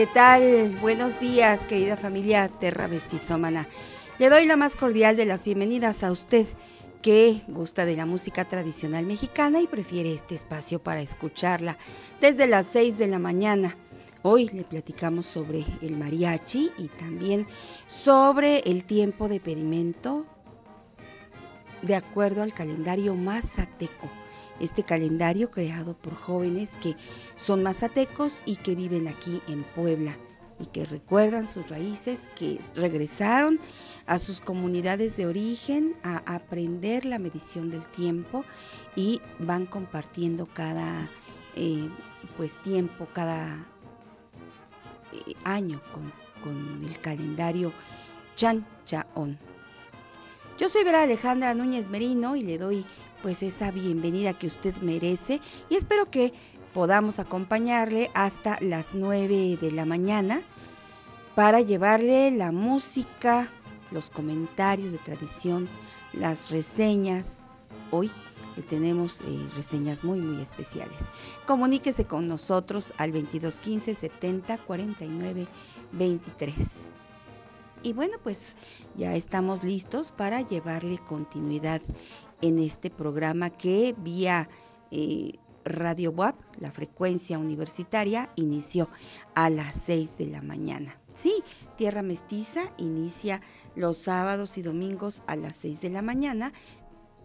¿Qué tal? Buenos días, querida familia Terra Mestizómana. Le doy la más cordial de las bienvenidas a usted que gusta de la música tradicional mexicana y prefiere este espacio para escucharla desde las 6 de la mañana. Hoy le platicamos sobre el mariachi y también sobre el tiempo de pedimento de acuerdo al calendario mazateco este calendario creado por jóvenes que son mazatecos y que viven aquí en Puebla y que recuerdan sus raíces, que regresaron a sus comunidades de origen a aprender la medición del tiempo y van compartiendo cada eh, pues tiempo, cada eh, año con, con, el calendario Chan Chaon. Yo soy Vera Alejandra Núñez Merino y le doy pues esa bienvenida que usted merece y espero que podamos acompañarle hasta las 9 de la mañana para llevarle la música, los comentarios de tradición, las reseñas. Hoy le tenemos eh, reseñas muy muy especiales. Comuníquese con nosotros al 2215 70 49 23. Y bueno, pues ya estamos listos para llevarle continuidad en este programa que vía eh, Radio WAP, la frecuencia universitaria, inició a las 6 de la mañana. Sí, Tierra Mestiza inicia los sábados y domingos a las 6 de la mañana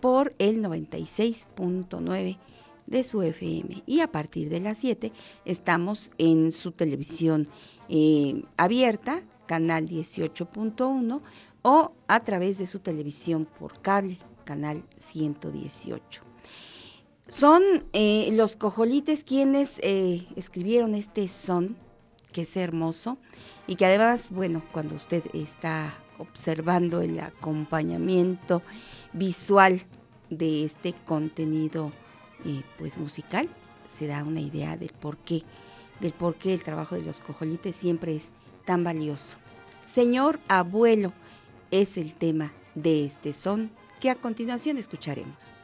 por el 96.9 de su FM y a partir de las 7 estamos en su televisión eh, abierta, canal 18.1 o a través de su televisión por cable, canal 118. Son eh, los cojolites quienes eh, escribieron este son, que es hermoso, y que además, bueno, cuando usted está observando el acompañamiento visual de este contenido eh, pues musical, se da una idea del por qué, del por qué el trabajo de los cojolites siempre es tan valioso. Señor abuelo es el tema de este son que a continuación escucharemos.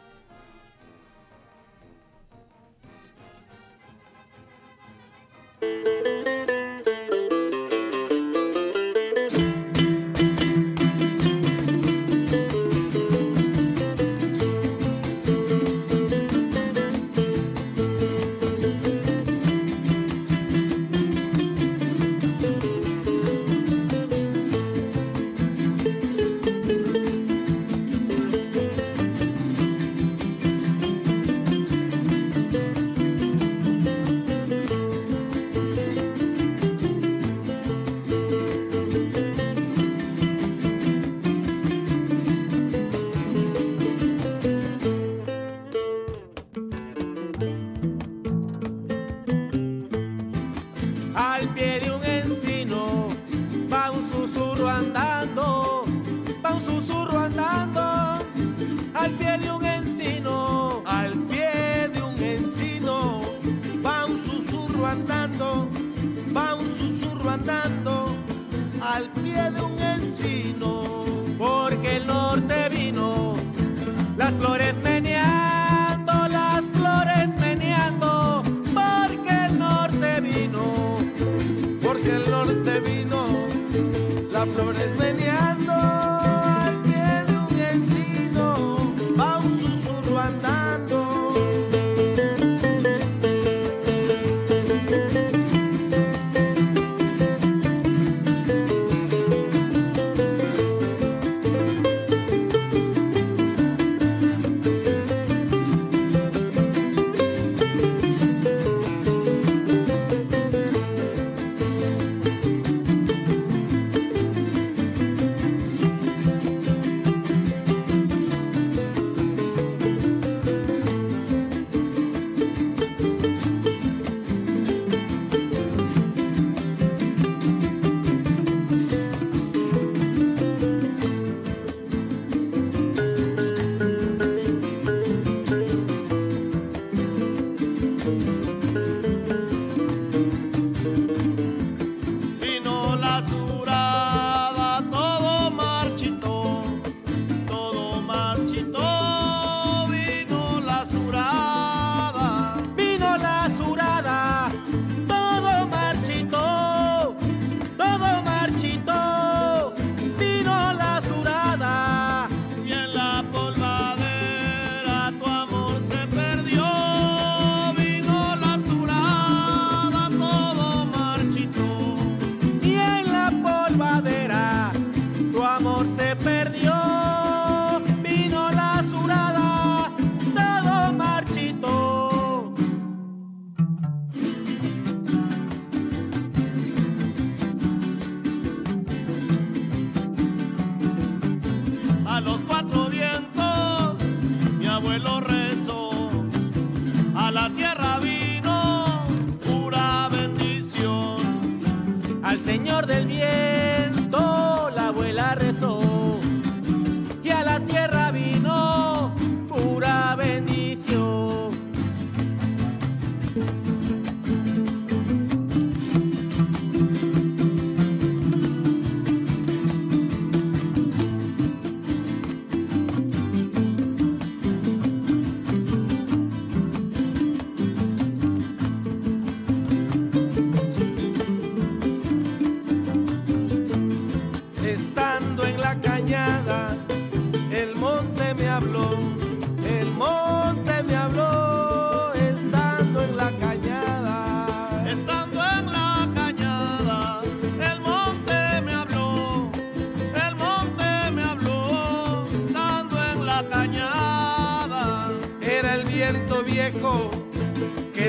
Al Señor del viento la abuela rezó,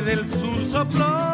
del sur sopló,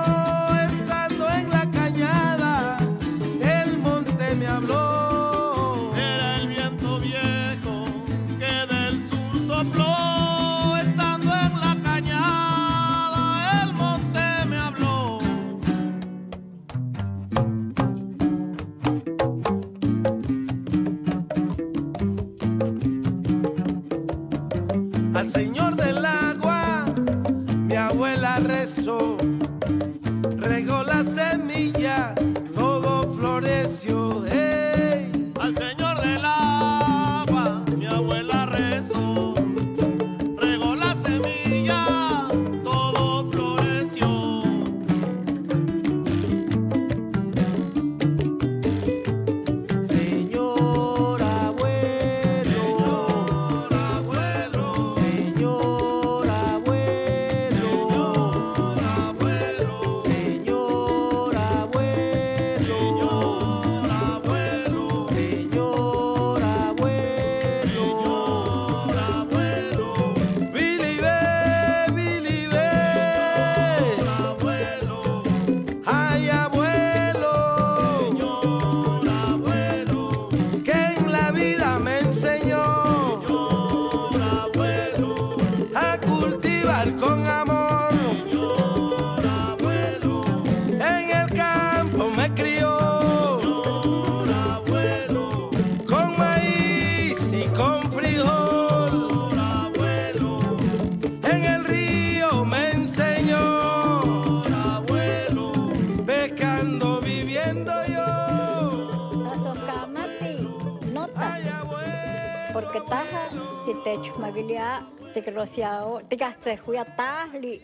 te rociao, te gaste juya tajli,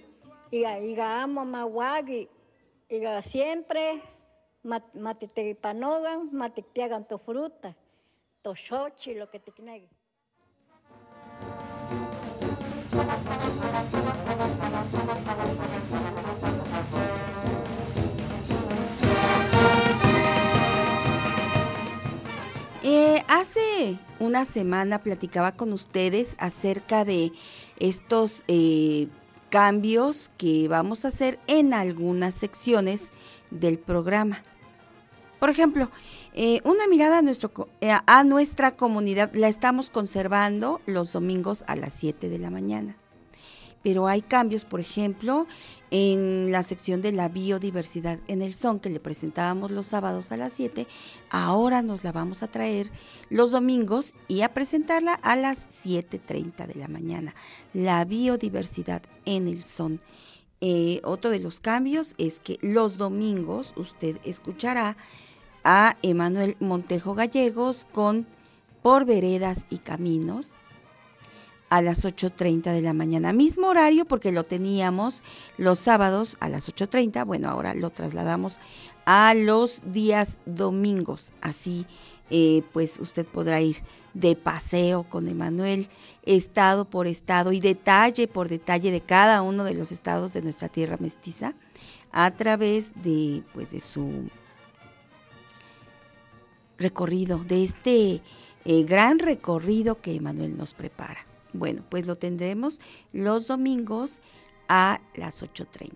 iga, iga amo mawagi, iga siempre, mat- mati te panogan, mati te hagan tu fruta, tu xochi, lo que te knegue. Eh, hace una semana platicaba con ustedes acerca de estos eh, cambios que vamos a hacer en algunas secciones del programa. Por ejemplo, eh, una mirada a, nuestro, eh, a nuestra comunidad la estamos conservando los domingos a las 7 de la mañana. Pero hay cambios, por ejemplo, en la sección de la biodiversidad en el son que le presentábamos los sábados a las 7, ahora nos la vamos a traer los domingos y a presentarla a las 7.30 de la mañana. La biodiversidad en el son. Eh, otro de los cambios es que los domingos usted escuchará a Emanuel Montejo Gallegos con Por Veredas y Caminos a las 8.30 de la mañana. Mismo horario porque lo teníamos los sábados a las 8.30. Bueno, ahora lo trasladamos a los días domingos. Así, eh, pues usted podrá ir de paseo con Emanuel, estado por estado y detalle por detalle de cada uno de los estados de nuestra tierra mestiza a través de, pues, de su recorrido, de este eh, gran recorrido que Manuel nos prepara. Bueno, pues lo tendremos los domingos a las 8.30.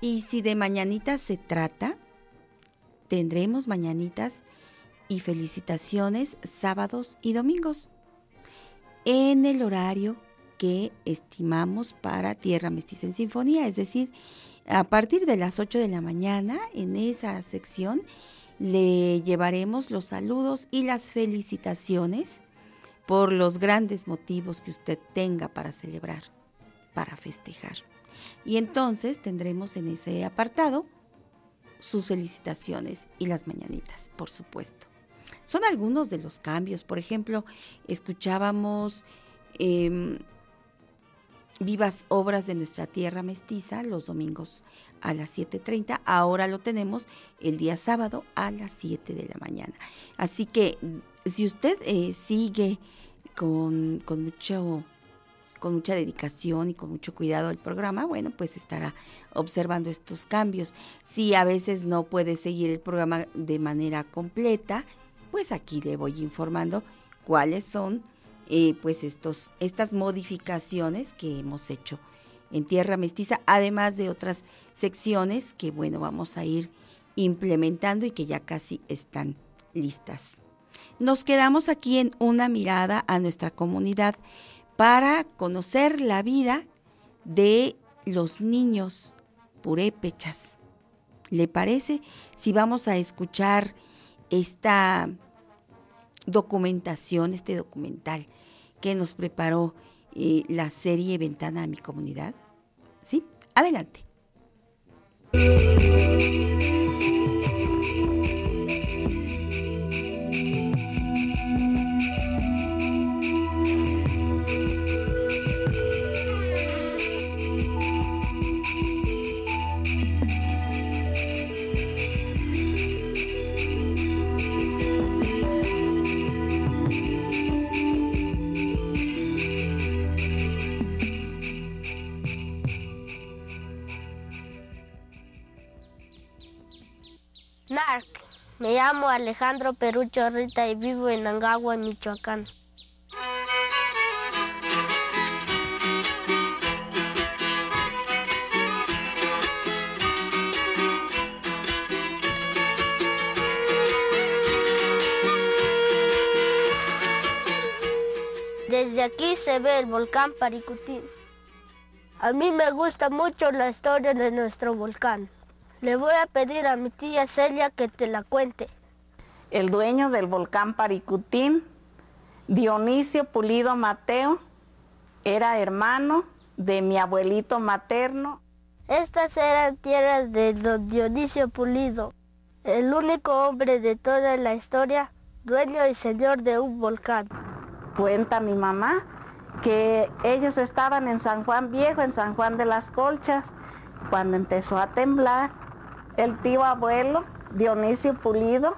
Y si de mañanitas se trata, tendremos mañanitas y felicitaciones sábados y domingos en el horario que estimamos para Tierra Mestiza en Sinfonía, es decir, a partir de las 8 de la mañana en esa sección le llevaremos los saludos y las felicitaciones por los grandes motivos que usted tenga para celebrar, para festejar. Y entonces tendremos en ese apartado sus felicitaciones y las mañanitas, por supuesto. Son algunos de los cambios. Por ejemplo, escuchábamos em, vivas obras de nuestra tierra mestiza los domingos a las 7.30. Ahora lo tenemos el día sábado a las 7 de la mañana. Así que si usted eh, sigue con, con, mucho, con mucha dedicación y con mucho cuidado el programa, bueno, pues estará observando estos cambios. Si a veces no puede seguir el programa de manera completa, pues aquí le voy informando cuáles son eh, pues estos, estas modificaciones que hemos hecho en Tierra Mestiza, además de otras secciones que, bueno, vamos a ir implementando y que ya casi están listas. Nos quedamos aquí en una mirada a nuestra comunidad para conocer la vida de los niños purépechas. ¿Le parece si vamos a escuchar esta documentación, este documental que nos preparó eh, la serie Ventana a mi comunidad? ¿Sí? Adelante. Llamo Alejandro Perucho Rita y vivo en Angagua, Michoacán. Desde aquí se ve el volcán Paricutín. A mí me gusta mucho la historia de nuestro volcán. Le voy a pedir a mi tía Celia que te la cuente. El dueño del volcán Paricutín, Dionisio Pulido Mateo, era hermano de mi abuelito materno. Estas eran tierras de don Dionisio Pulido, el único hombre de toda la historia, dueño y señor de un volcán. Cuenta mi mamá que ellos estaban en San Juan Viejo, en San Juan de las Colchas, cuando empezó a temblar el tío abuelo, Dionisio Pulido,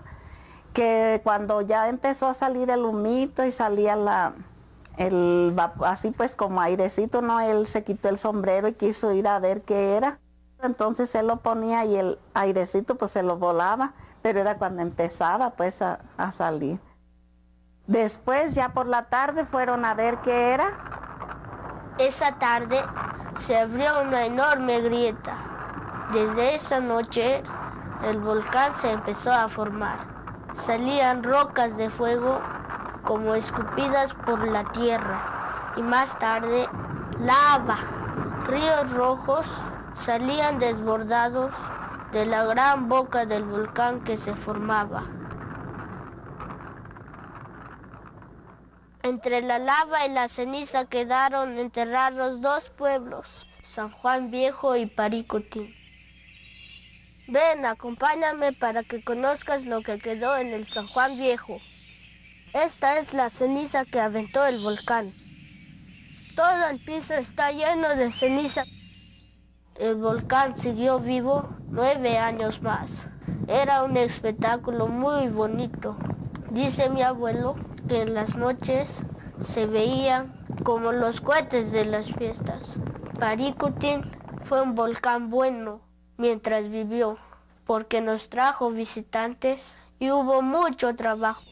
que cuando ya empezó a salir el humito y salía la, el, así pues como airecito, ¿no? Él se quitó el sombrero y quiso ir a ver qué era. Entonces él lo ponía y el airecito pues se lo volaba, pero era cuando empezaba pues a, a salir. Después ya por la tarde fueron a ver qué era. Esa tarde se abrió una enorme grieta desde esa noche el volcán se empezó a formar. Salían rocas de fuego como escupidas por la tierra y más tarde lava. Ríos rojos salían desbordados de la gran boca del volcán que se formaba. Entre la lava y la ceniza quedaron enterrados dos pueblos, San Juan Viejo y Paricotín. Ven, acompáñame para que conozcas lo que quedó en el San Juan Viejo. Esta es la ceniza que aventó el volcán. Todo el piso está lleno de ceniza. El volcán siguió vivo nueve años más. Era un espectáculo muy bonito. Dice mi abuelo que en las noches se veían como los cohetes de las fiestas. Paricutín fue un volcán bueno mientras vivió, porque nos trajo visitantes y hubo mucho trabajo.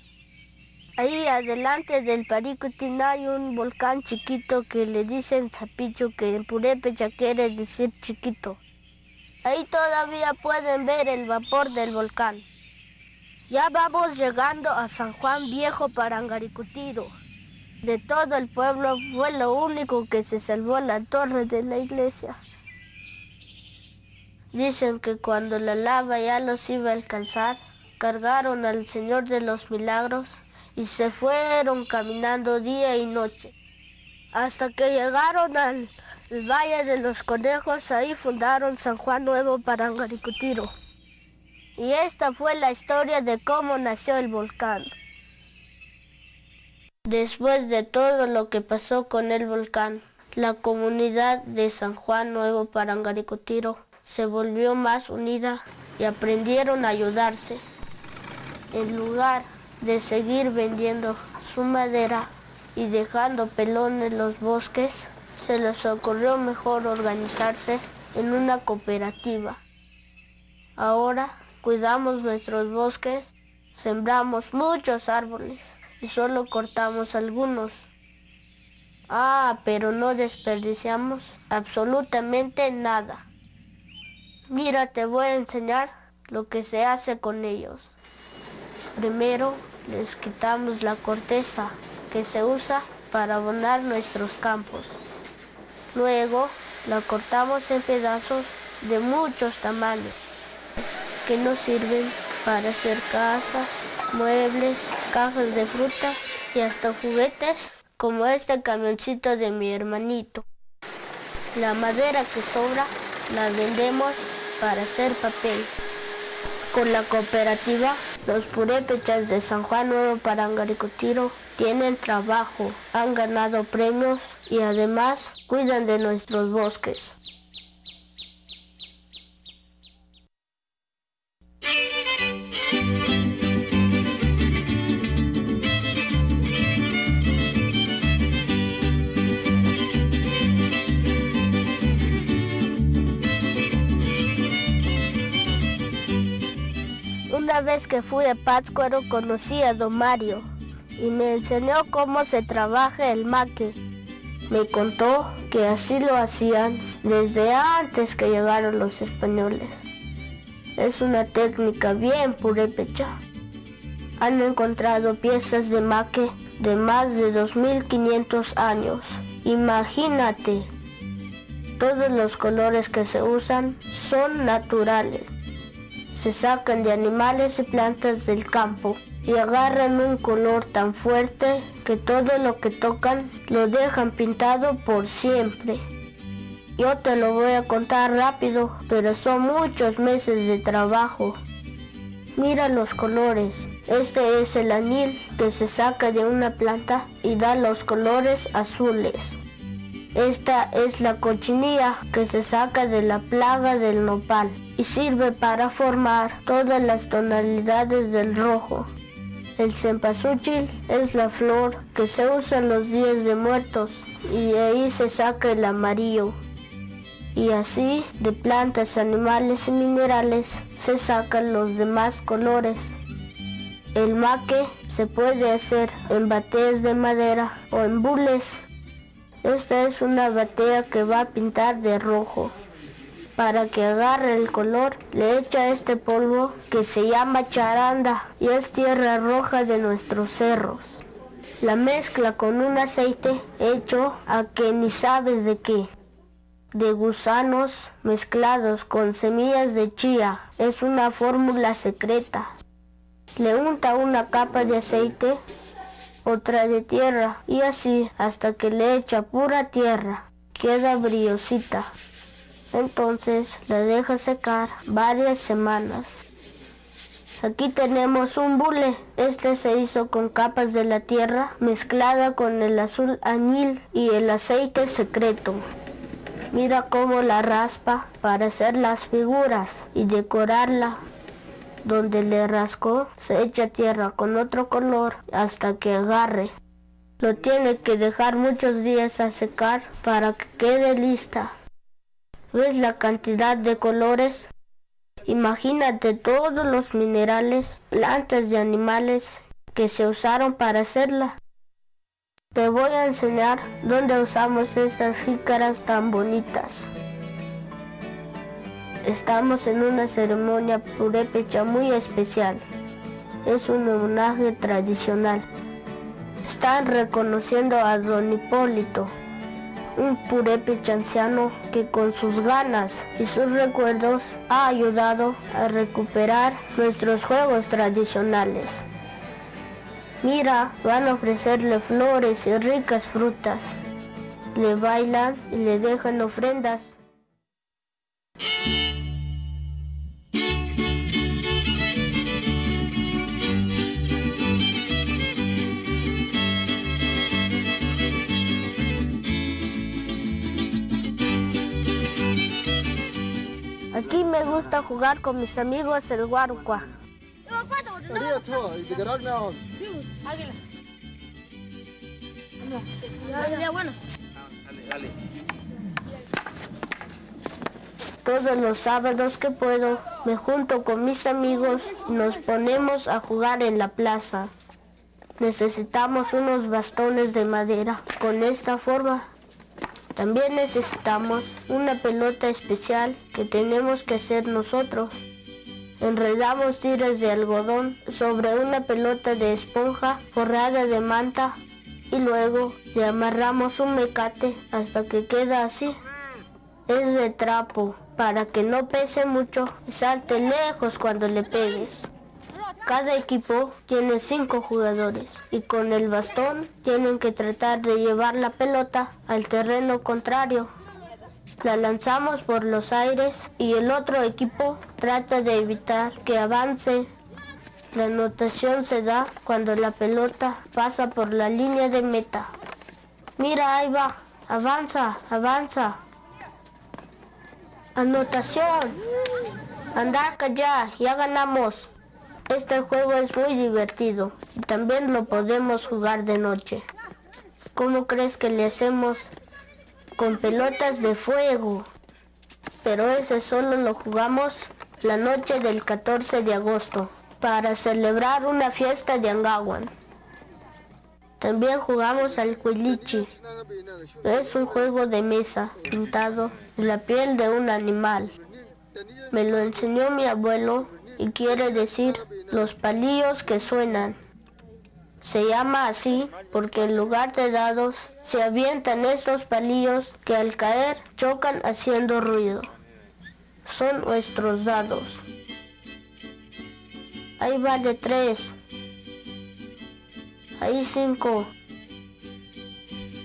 Ahí adelante del Paricutín hay un volcán chiquito que le dicen Zapicho, que en purépecha quiere decir chiquito. Ahí todavía pueden ver el vapor del volcán. Ya vamos llegando a San Juan Viejo Parangaricutiro. De todo el pueblo fue lo único que se salvó la torre de la iglesia. Dicen que cuando la lava ya los iba a alcanzar, cargaron al Señor de los Milagros y se fueron caminando día y noche. Hasta que llegaron al Valle de los Conejos, ahí fundaron San Juan Nuevo Parangaricutiro. Y esta fue la historia de cómo nació el volcán. Después de todo lo que pasó con el volcán, la comunidad de San Juan Nuevo Parangaricutiro se volvió más unida y aprendieron a ayudarse. En lugar de seguir vendiendo su madera y dejando pelones los bosques, se les ocurrió mejor organizarse en una cooperativa. Ahora cuidamos nuestros bosques, sembramos muchos árboles y solo cortamos algunos. Ah, pero no desperdiciamos absolutamente nada. Mira, te voy a enseñar lo que se hace con ellos. Primero les quitamos la corteza que se usa para abonar nuestros campos. Luego la cortamos en pedazos de muchos tamaños que nos sirven para hacer casas, muebles, cajas de fruta y hasta juguetes como este camioncito de mi hermanito. La madera que sobra la vendemos para hacer papel. Con la cooperativa, los purépechas de San Juan Nuevo Parangaricutiro tienen trabajo, han ganado premios y además cuidan de nuestros bosques. Una vez que fui a Pátzcuaro conocí a don Mario y me enseñó cómo se trabaja el maque. Me contó que así lo hacían desde antes que llegaron los españoles. Es una técnica bien purépecha. Han encontrado piezas de maque de más de 2500 años. Imagínate, todos los colores que se usan son naturales se sacan de animales y plantas del campo y agarran un color tan fuerte que todo lo que tocan lo dejan pintado por siempre. Yo te lo voy a contar rápido, pero son muchos meses de trabajo. Mira los colores. Este es el anil que se saca de una planta y da los colores azules. Esta es la cochinilla que se saca de la plaga del nopal y sirve para formar todas las tonalidades del rojo. El cempasúchil es la flor que se usa en los días de muertos y de ahí se saca el amarillo. Y así de plantas, animales y minerales se sacan los demás colores. El maque se puede hacer en bateas de madera o en bules esta es una batea que va a pintar de rojo. Para que agarre el color, le echa este polvo que se llama charanda y es tierra roja de nuestros cerros. La mezcla con un aceite hecho a que ni sabes de qué. De gusanos mezclados con semillas de chía. Es una fórmula secreta. Le unta una capa de aceite otra de tierra y así hasta que le echa pura tierra. Queda brillosita. Entonces la deja secar varias semanas. Aquí tenemos un bule. Este se hizo con capas de la tierra mezclada con el azul añil y el aceite secreto. Mira cómo la raspa para hacer las figuras y decorarla donde le rascó, se echa tierra con otro color hasta que agarre. Lo tiene que dejar muchos días a secar para que quede lista. ¿Ves la cantidad de colores? Imagínate todos los minerales, plantas y animales que se usaron para hacerla. Te voy a enseñar dónde usamos estas jícaras tan bonitas. Estamos en una ceremonia purépecha muy especial. Es un homenaje tradicional. Están reconociendo a don Hipólito, un purépecha anciano que con sus ganas y sus recuerdos ha ayudado a recuperar nuestros juegos tradicionales. Mira, van a ofrecerle flores y ricas frutas. Le bailan y le dejan ofrendas. Aquí me gusta jugar con mis amigos el guarucua. Todos los sábados que puedo, me junto con mis amigos y nos ponemos a jugar en la plaza. Necesitamos unos bastones de madera. Con esta forma, también necesitamos una pelota especial que tenemos que hacer nosotros. Enredamos tiras de algodón sobre una pelota de esponja forrada de manta y luego le amarramos un mecate hasta que queda así. Es de trapo para que no pese mucho y salte lejos cuando le pegues. Cada equipo tiene cinco jugadores y con el bastón tienen que tratar de llevar la pelota al terreno contrario la lanzamos por los aires y el otro equipo trata de evitar que avance. La anotación se da cuando la pelota pasa por la línea de meta. Mira, ahí va. Avanza, avanza. Anotación. Andar allá, ya ganamos. Este juego es muy divertido y también lo podemos jugar de noche. ¿Cómo crees que le hacemos con pelotas de fuego. Pero ese solo lo jugamos la noche del 14 de agosto para celebrar una fiesta de Angawan. También jugamos al cuilichi. Es un juego de mesa pintado en la piel de un animal. Me lo enseñó mi abuelo y quiere decir los palillos que suenan. Se llama así porque en lugar de dados se avientan estos palillos que al caer chocan haciendo ruido. Son nuestros dados. Ahí va de tres. Ahí cinco.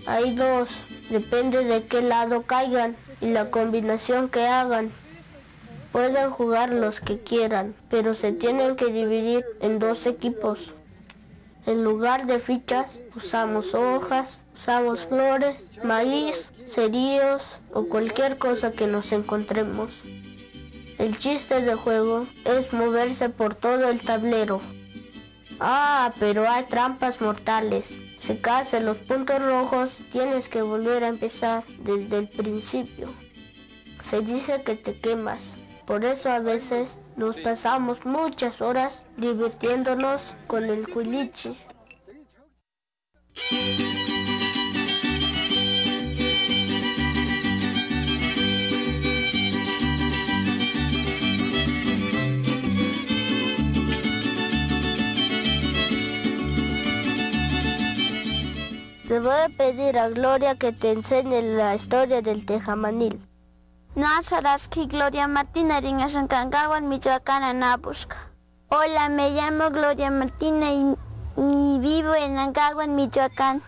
Ahí dos. Depende de qué lado caigan y la combinación que hagan. Pueden jugar los que quieran, pero se tienen que dividir en dos equipos. En lugar de fichas usamos hojas, usamos flores, maíz, cerillos o cualquier cosa que nos encontremos. El chiste del juego es moverse por todo el tablero. Ah, pero hay trampas mortales. Si caes los puntos rojos, tienes que volver a empezar desde el principio. Se dice que te quemas. Por eso a veces nos pasamos muchas horas divirtiéndonos con el cuiliche. Le voy a pedir a Gloria que te enseñe la historia del tejamanil. Nazaraski Gloria Martina Ringashankangawan Michoacán Anabushka. Hola, me llamo Gloria Martina y, vivo en Angawan, Michoacán.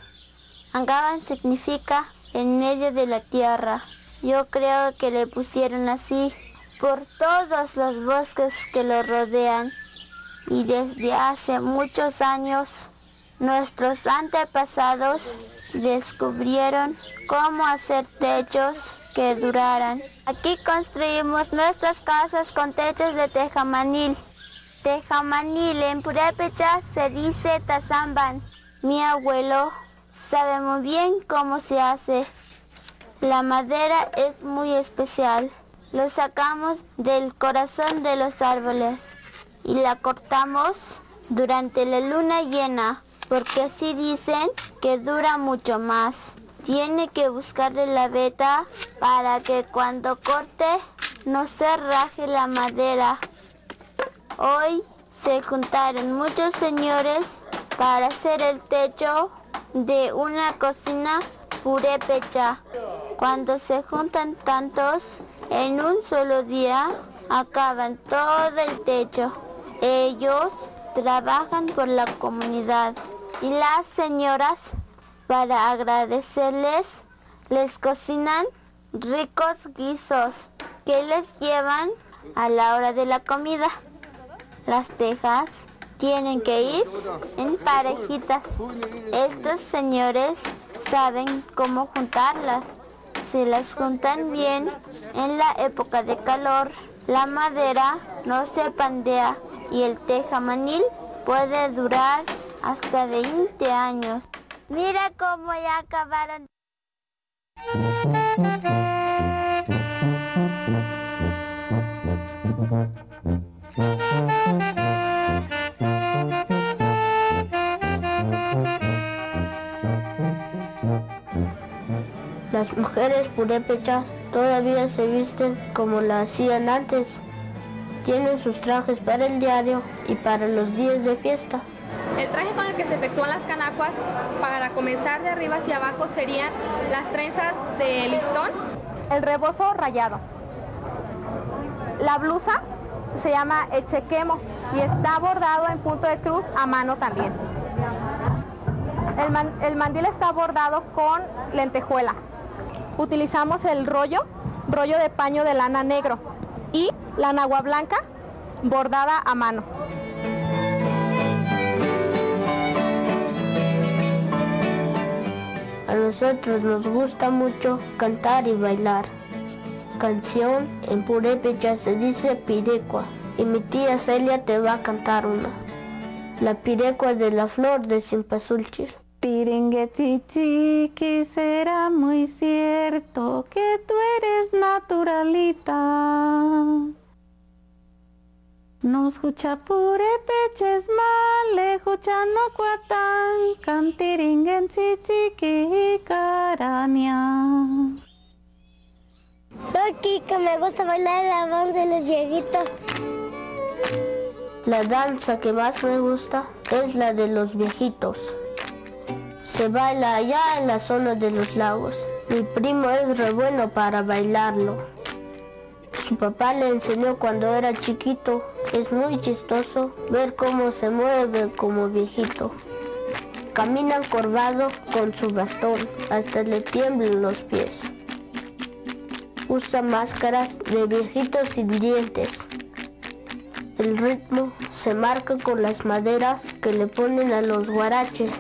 Angawan significa en medio de la tierra. Yo creo que le pusieron así por todos los bosques que lo rodean. Y desde hace muchos años nuestros antepasados descubrieron cómo hacer techos que duraran. Aquí construimos nuestras casas con techos de tejamanil. Tejamanil en purépecha se dice tazamban. Mi abuelo sabe muy bien cómo se hace. La madera es muy especial. Lo sacamos del corazón de los árboles y la cortamos durante la luna llena, porque así dicen que dura mucho más. Tiene que buscarle la veta para que cuando corte no se raje la madera. Hoy se juntaron muchos señores para hacer el techo de una cocina purépecha. Cuando se juntan tantos en un solo día, acaban todo el techo. Ellos trabajan por la comunidad y las señoras, para agradecerles, les cocinan ricos guisos que les llevan a la hora de la comida. Las tejas tienen que ir en parejitas. Estos señores saben cómo juntarlas. Si las juntan bien en la época de calor, la madera no se pandea y el tejamanil puede durar hasta 20 años. Mira cómo ya acabaron. Las mujeres purépechas todavía se visten como lo hacían antes. Tienen sus trajes para el diario y para los días de fiesta. El traje con el que se efectúan las canacuas para comenzar de arriba hacia abajo serían las trenzas de listón, el rebozo rayado. La blusa se llama echequemo y está bordado en punto de cruz a mano también. El, man- el mandil está bordado con lentejuela. Utilizamos el rollo, rollo de paño de lana negro y la nagua blanca bordada a mano. A nosotros nos gusta mucho cantar y bailar. Canción en purépecha se dice pirecua y mi tía Celia te va a cantar una. La pirecua de la flor de Simpazulchil. Tiringue chichi, será muy cierto que tú eres naturalita. No escucha pure peches male, escucha no cuatan, cantiringen chichi carania. Soy Kika, me gusta bailar la voz de los viejitos. La danza que más me gusta es la de los viejitos. Se baila allá en la zona de los lagos. Mi primo es re bueno para bailarlo. Su papá le enseñó cuando era chiquito. Es muy chistoso ver cómo se mueve como viejito. Camina encorvado con su bastón, hasta le tiemblan los pies. Usa máscaras de viejitos sin dientes. El ritmo se marca con las maderas que le ponen a los guaraches.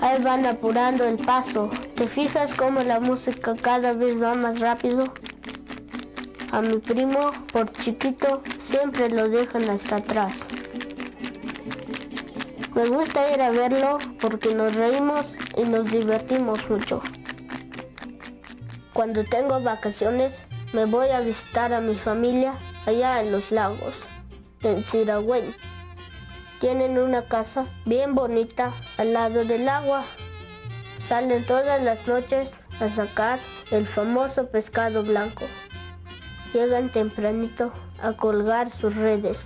Ahí van apurando el paso. ¿Te fijas cómo la música cada vez va más rápido? A mi primo, por chiquito, siempre lo dejan hasta atrás. Me gusta ir a verlo porque nos reímos y nos divertimos mucho. Cuando tengo vacaciones, me voy a visitar a mi familia allá en los lagos, en Siragüen. Tienen una casa bien bonita al lado del agua. Salen todas las noches a sacar el famoso pescado blanco. Llegan tempranito a colgar sus redes.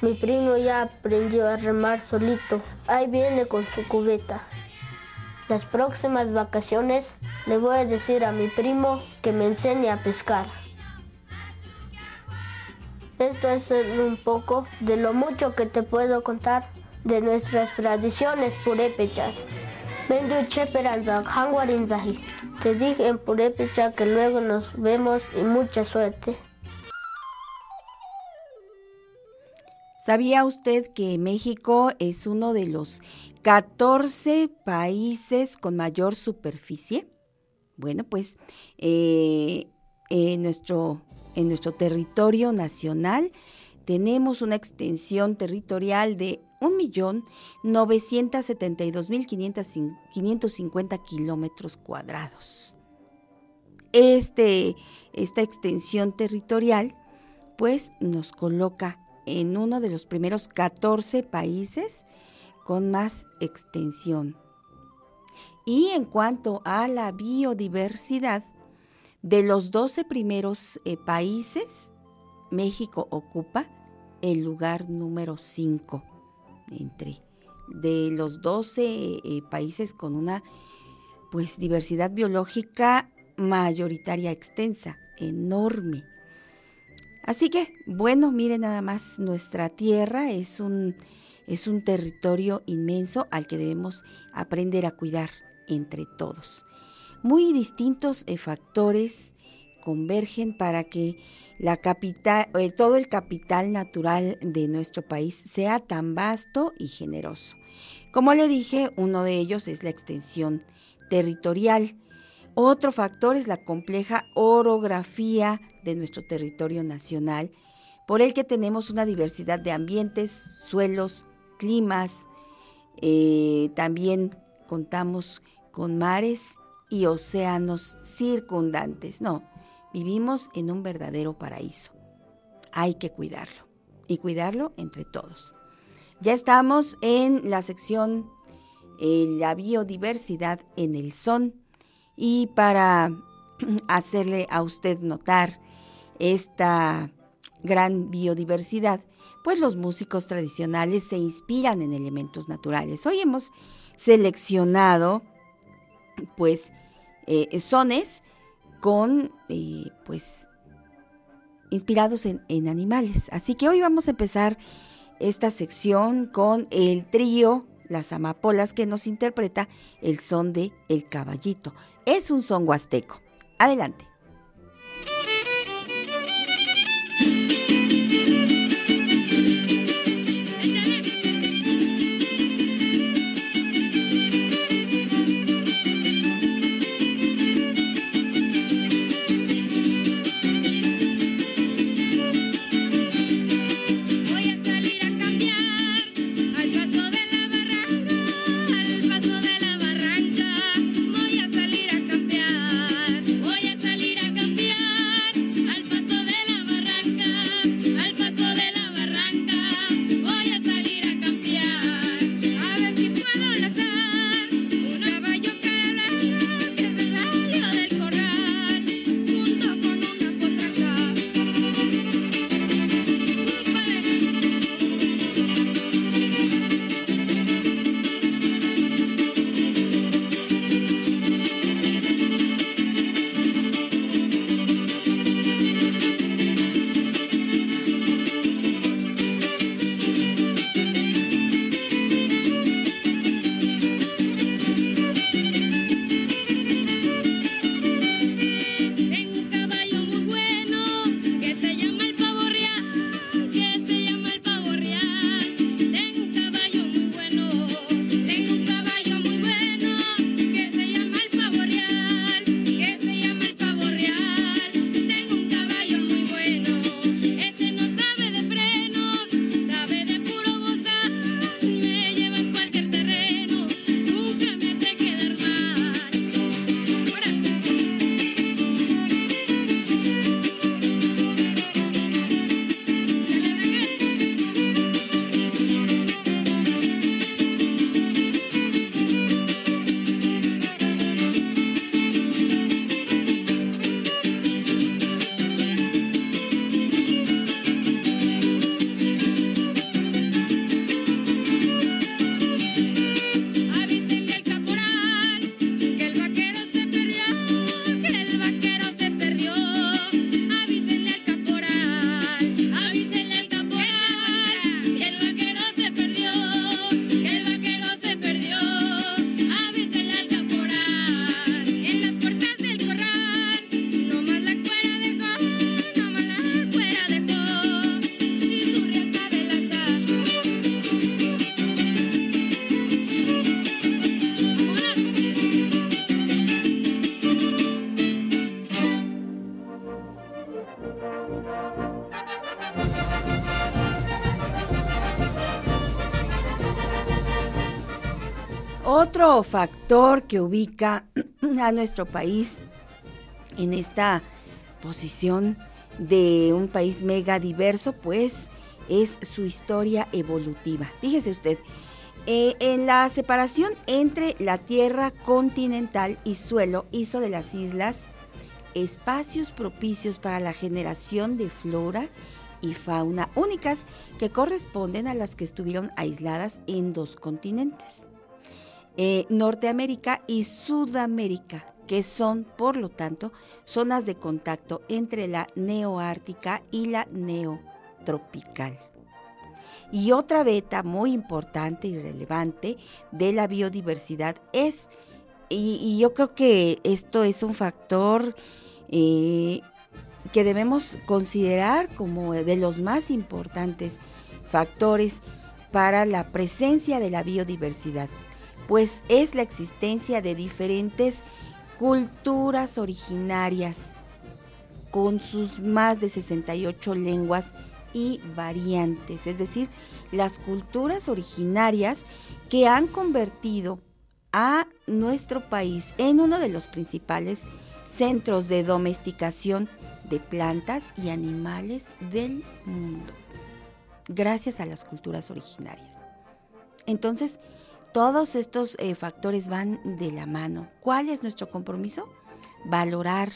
Mi primo ya aprendió a remar solito. Ahí viene con su cubeta. Las próximas vacaciones le voy a decir a mi primo que me enseñe a pescar. Esto es un poco de lo mucho que te puedo contar de nuestras tradiciones purépechas. Vendu cheperanza hangwarinzahi. Te dije en purépecha que luego nos vemos y mucha suerte. ¿Sabía usted que México es uno de los 14 países con mayor superficie? Bueno, pues eh, en, nuestro, en nuestro territorio nacional tenemos una extensión territorial de 1.972.550 kilómetros cuadrados. Este, esta extensión territorial pues nos coloca en uno de los primeros 14 países con más extensión. Y en cuanto a la biodiversidad, de los 12 primeros eh, países, México ocupa el lugar número 5 entre de los 12 eh, países con una pues diversidad biológica mayoritaria extensa, enorme. Así que, bueno, mire nada más, nuestra tierra es un, es un territorio inmenso al que debemos aprender a cuidar entre todos. Muy distintos eh, factores convergen para que la capital, eh, todo el capital natural de nuestro país sea tan vasto y generoso. Como le dije, uno de ellos es la extensión territorial. Otro factor es la compleja orografía de nuestro territorio nacional, por el que tenemos una diversidad de ambientes, suelos, climas. Eh, también contamos con mares y océanos circundantes. No, vivimos en un verdadero paraíso. Hay que cuidarlo y cuidarlo entre todos. Ya estamos en la sección eh, La biodiversidad en el son y para hacerle a usted notar esta gran biodiversidad, pues los músicos tradicionales se inspiran en elementos naturales. Hoy hemos seleccionado pues eh, sones con eh, pues inspirados en, en animales. Así que hoy vamos a empezar esta sección con el trío Las Amapolas que nos interpreta el son de El Caballito. Es un son huasteco. Adelante. Otro factor que ubica a nuestro país en esta posición de un país mega diverso, pues es su historia evolutiva. Fíjese usted, eh, en la separación entre la tierra continental y suelo hizo de las islas espacios propicios para la generación de flora y fauna únicas que corresponden a las que estuvieron aisladas en dos continentes, eh, Norteamérica y Sudamérica, que son, por lo tanto, zonas de contacto entre la neoártica y la neotropical. Y otra beta muy importante y relevante de la biodiversidad es, y, yo creo que esto es un factor eh, que debemos considerar como de los más importantes factores para la presencia de la biodiversidad, pues es la existencia de diferentes culturas originarias con sus más de 68 lenguas y variantes, es decir, las culturas originarias que han convertido a nuestro país en uno de los principales centros de domesticación de plantas y animales del mundo, gracias a las culturas originarias. Entonces, todos estos eh, factores van de la mano. ¿Cuál es nuestro compromiso? Valorar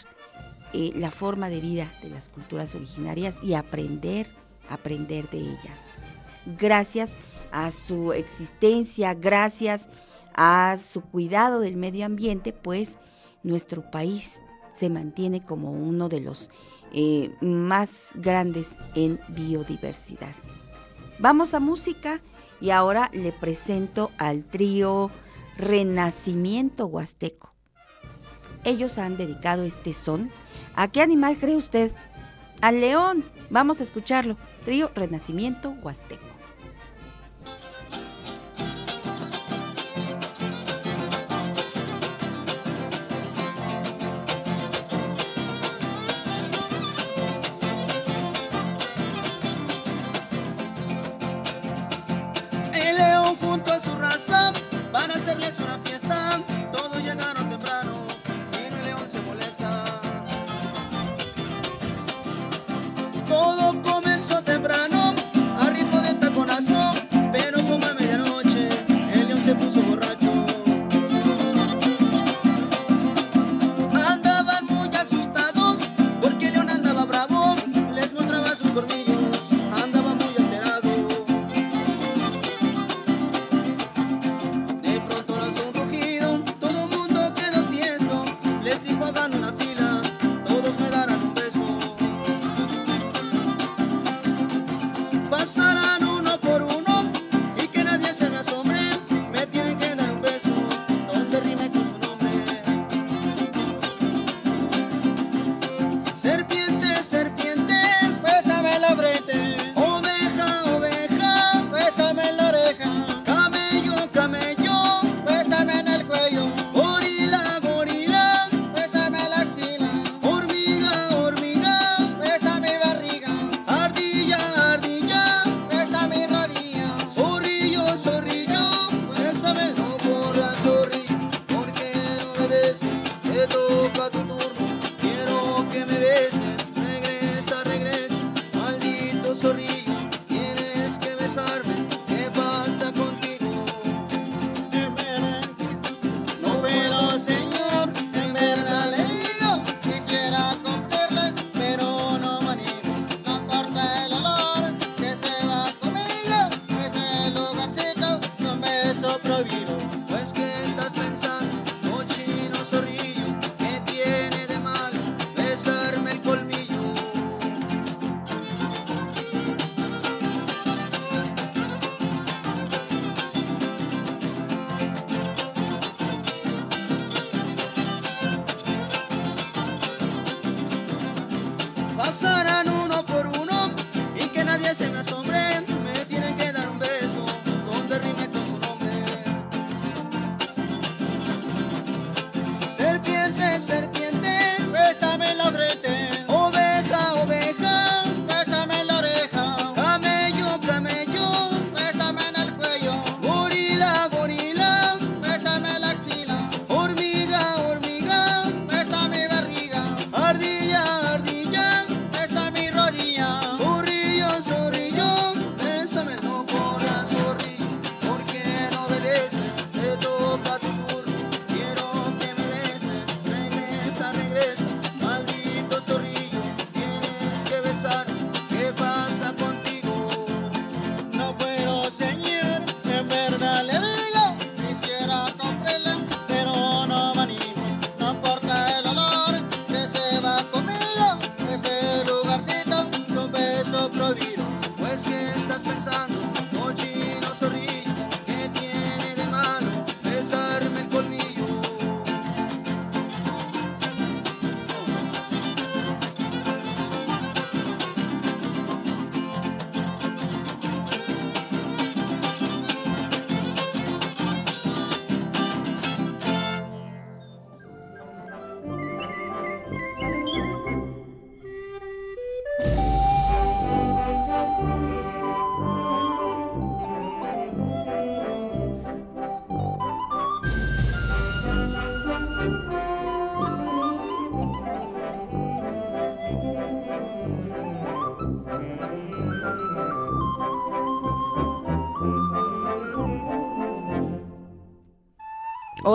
eh, la forma de vida de las culturas originarias y aprender, aprender de ellas. Gracias a su existencia, gracias a su cuidado del medio ambiente, pues nuestro país se mantiene como uno de los eh, más grandes en biodiversidad. Vamos a música y ahora le presento al trío Renacimiento Huasteco. Ellos han dedicado este son. ¿A qué animal cree usted? Al león. Vamos a escucharlo. Trío Renacimiento Huasteco.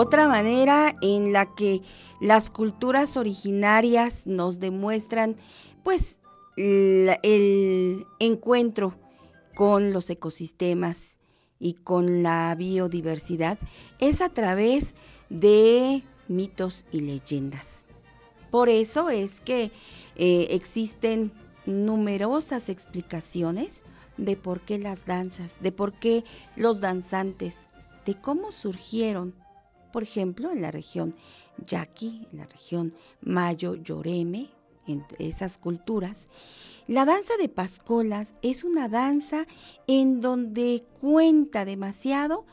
Otra manera en la que las culturas originarias nos demuestran pues el encuentro con los ecosistemas y con la biodiversidad es a través de mitos y leyendas. Por eso es que eh, existen numerosas explicaciones de por qué las danzas, de por qué los danzantes, de cómo surgieron, por ejemplo, en la región Yaqui, en la región Mayo Yoreme, entre esas culturas. La danza de Pascolas es una danza en donde cuenta demasiado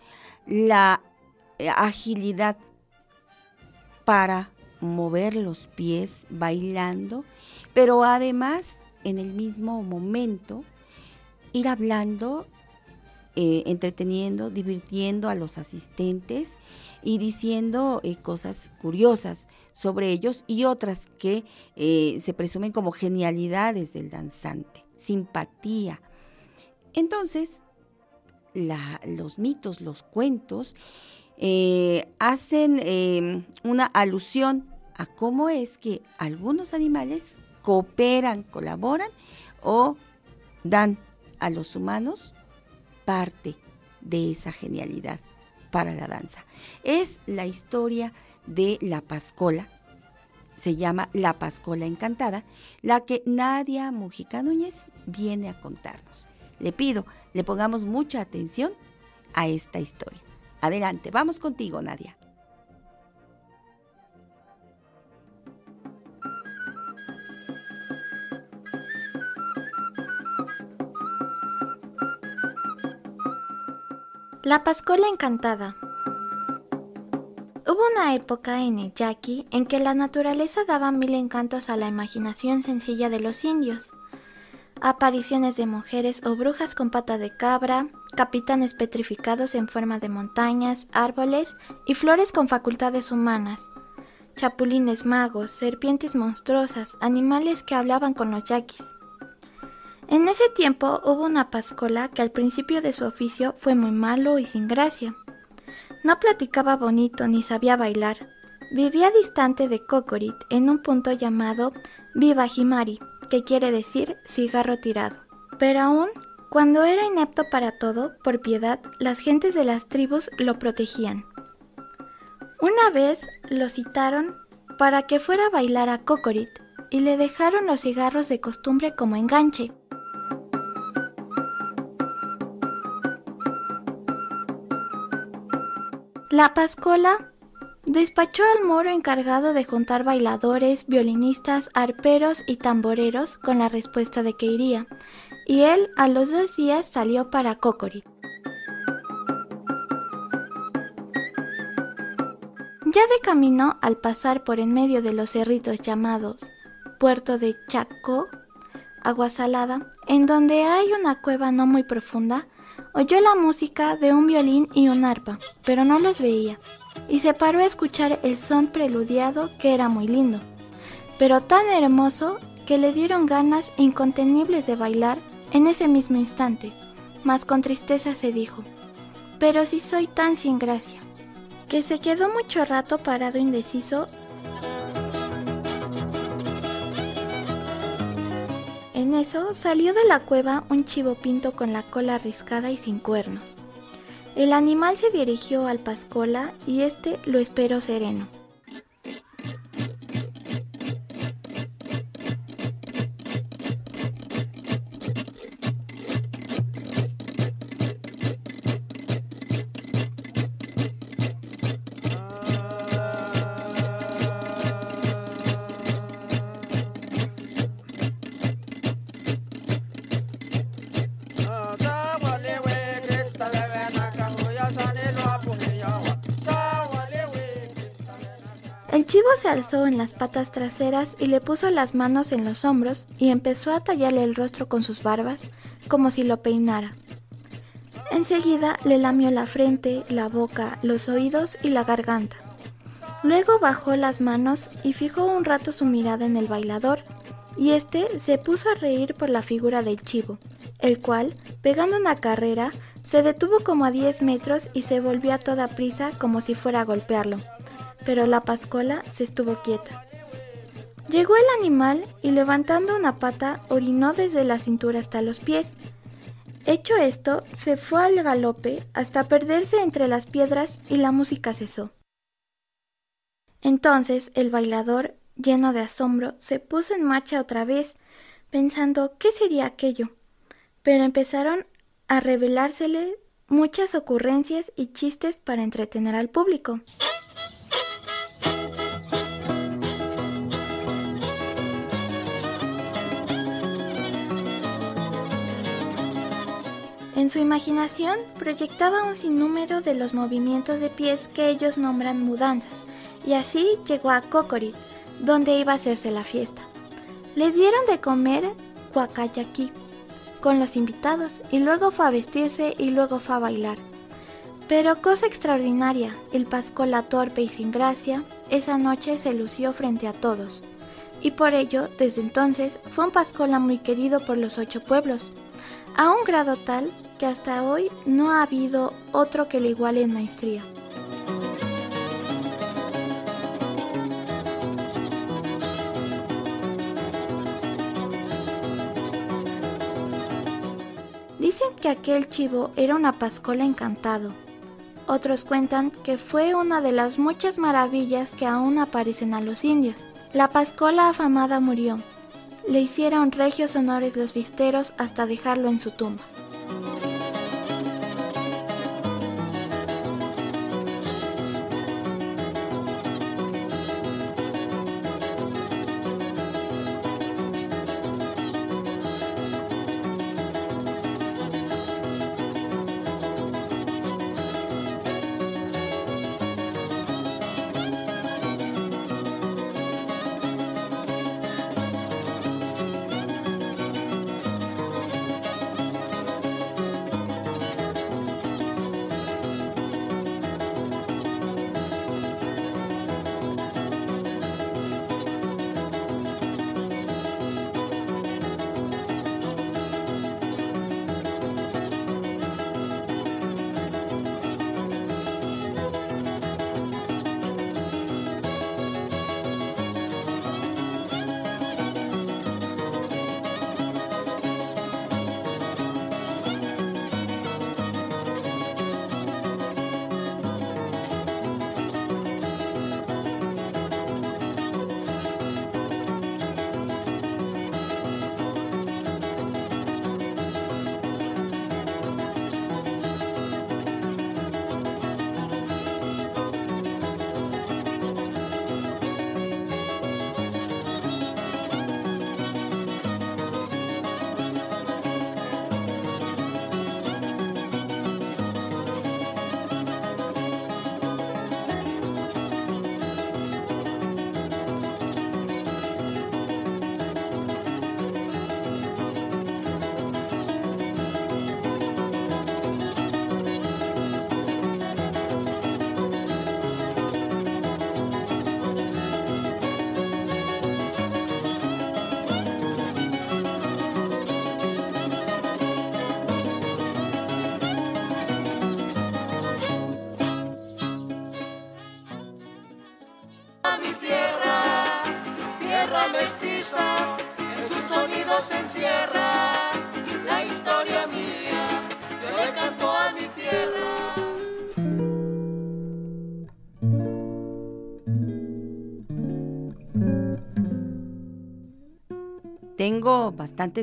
la agilidad para mover los pies bailando, pero además en el mismo momento ir hablando, eh, entreteniendo, divirtiendo a los asistentes y diciendo eh, cosas curiosas sobre ellos y otras que eh, se presumen como genialidades del danzante, simpatía. Entonces, los mitos, los cuentos, hacen em, una alusión a cómo es que algunos animales cooperan, colaboran o dan a los humanos parte de esa genialidad para la danza. Es la historia de la Pascola, se llama La Pascola Encantada, la que Nadia Mujica Núñez viene a contarnos. Le pido, le pongamos mucha atención a esta historia. Adelante, vamos contigo, Nadia. La Pascola Encantada Hubo una época en el Yaqui en que la naturaleza daba mil encantos a la imaginación sencilla de los indios. Apariciones de mujeres o brujas con pata de cabra, capitanes petrificados en forma de montañas, árboles y flores con facultades humanas, chapulines magos, serpientes monstruosas, animales que hablaban con los yaquis. En ese tiempo hubo una pascola que al principio de su oficio fue muy malo y sin gracia. No platicaba bonito ni sabía bailar. Vivía distante de Cocorit en un punto llamado Viva Jimari, que quiere decir cigarro tirado. Pero aún, cuando era inepto para todo, por piedad, las gentes de las tribus lo protegían. Una vez lo citaron para que fuera a bailar a Cocorit y le dejaron los cigarros de costumbre como enganche. La Pascola despachó al moro encargado de juntar bailadores, violinistas, arperos y tamboreros con la respuesta de que iría, y él a los dos días salió para Cocorit. Ya de camino, al pasar por en medio de los cerritos llamados Puerto de Chaco, Agua Salada, en donde hay una cueva no muy profunda, Oyó la música de un violín y un arpa, pero no los veía, y se paró a escuchar el son preludiado que era muy lindo, pero tan hermoso que le dieron ganas incontenibles de bailar en ese mismo instante, mas con tristeza se dijo, pero si soy tan sin gracia, que se quedó mucho rato parado indeciso En eso salió de la cueva un chivo pinto con la cola arriscada y sin cuernos. El animal se dirigió al Pascola y este lo esperó sereno. Chivo se alzó en las patas traseras y le puso las manos en los hombros y empezó a tallarle el rostro con sus barbas, como si lo peinara. Enseguida le lamió la frente, la boca, los oídos y la garganta. Luego bajó las manos y fijó un rato su mirada en el bailador, y éste se puso a reír por la figura del chivo, el cual, pegando una carrera, se detuvo como a 10 metros y se volvió a toda prisa como si fuera a golpearlo, pero la pascola se estuvo quieta. Llegó el animal y levantando una pata orinó desde la cintura hasta los pies. Hecho esto, se fue al galope hasta perderse entre las piedras y la música cesó. Entonces el bailador, lleno de asombro, se puso en marcha otra vez, pensando qué sería aquello. Pero empezaron a revelársele muchas ocurrencias y chistes para entretener al público. En su imaginación proyectaba un sinnúmero de los movimientos de pies que ellos nombran mudanzas, y así llegó a Cocorit, donde iba a hacerse la fiesta. Le dieron de comer cuacayaqui con los invitados y luego fue a vestirse y luego fue a bailar. Pero cosa extraordinaria, el Pascola torpe y sin gracia, esa noche se lució frente a todos. Y por ello, desde entonces, fue un Pascola muy querido por los ocho pueblos, a un grado tal que hasta hoy no ha habido otro que le iguale en maestría. Dicen que aquel chivo era una pascola encantado. Otros cuentan que fue una de las muchas maravillas que aún aparecen a los indios. La pascola afamada murió. Le hicieron regios honores los visteros hasta dejarlo en su tumba. Tengo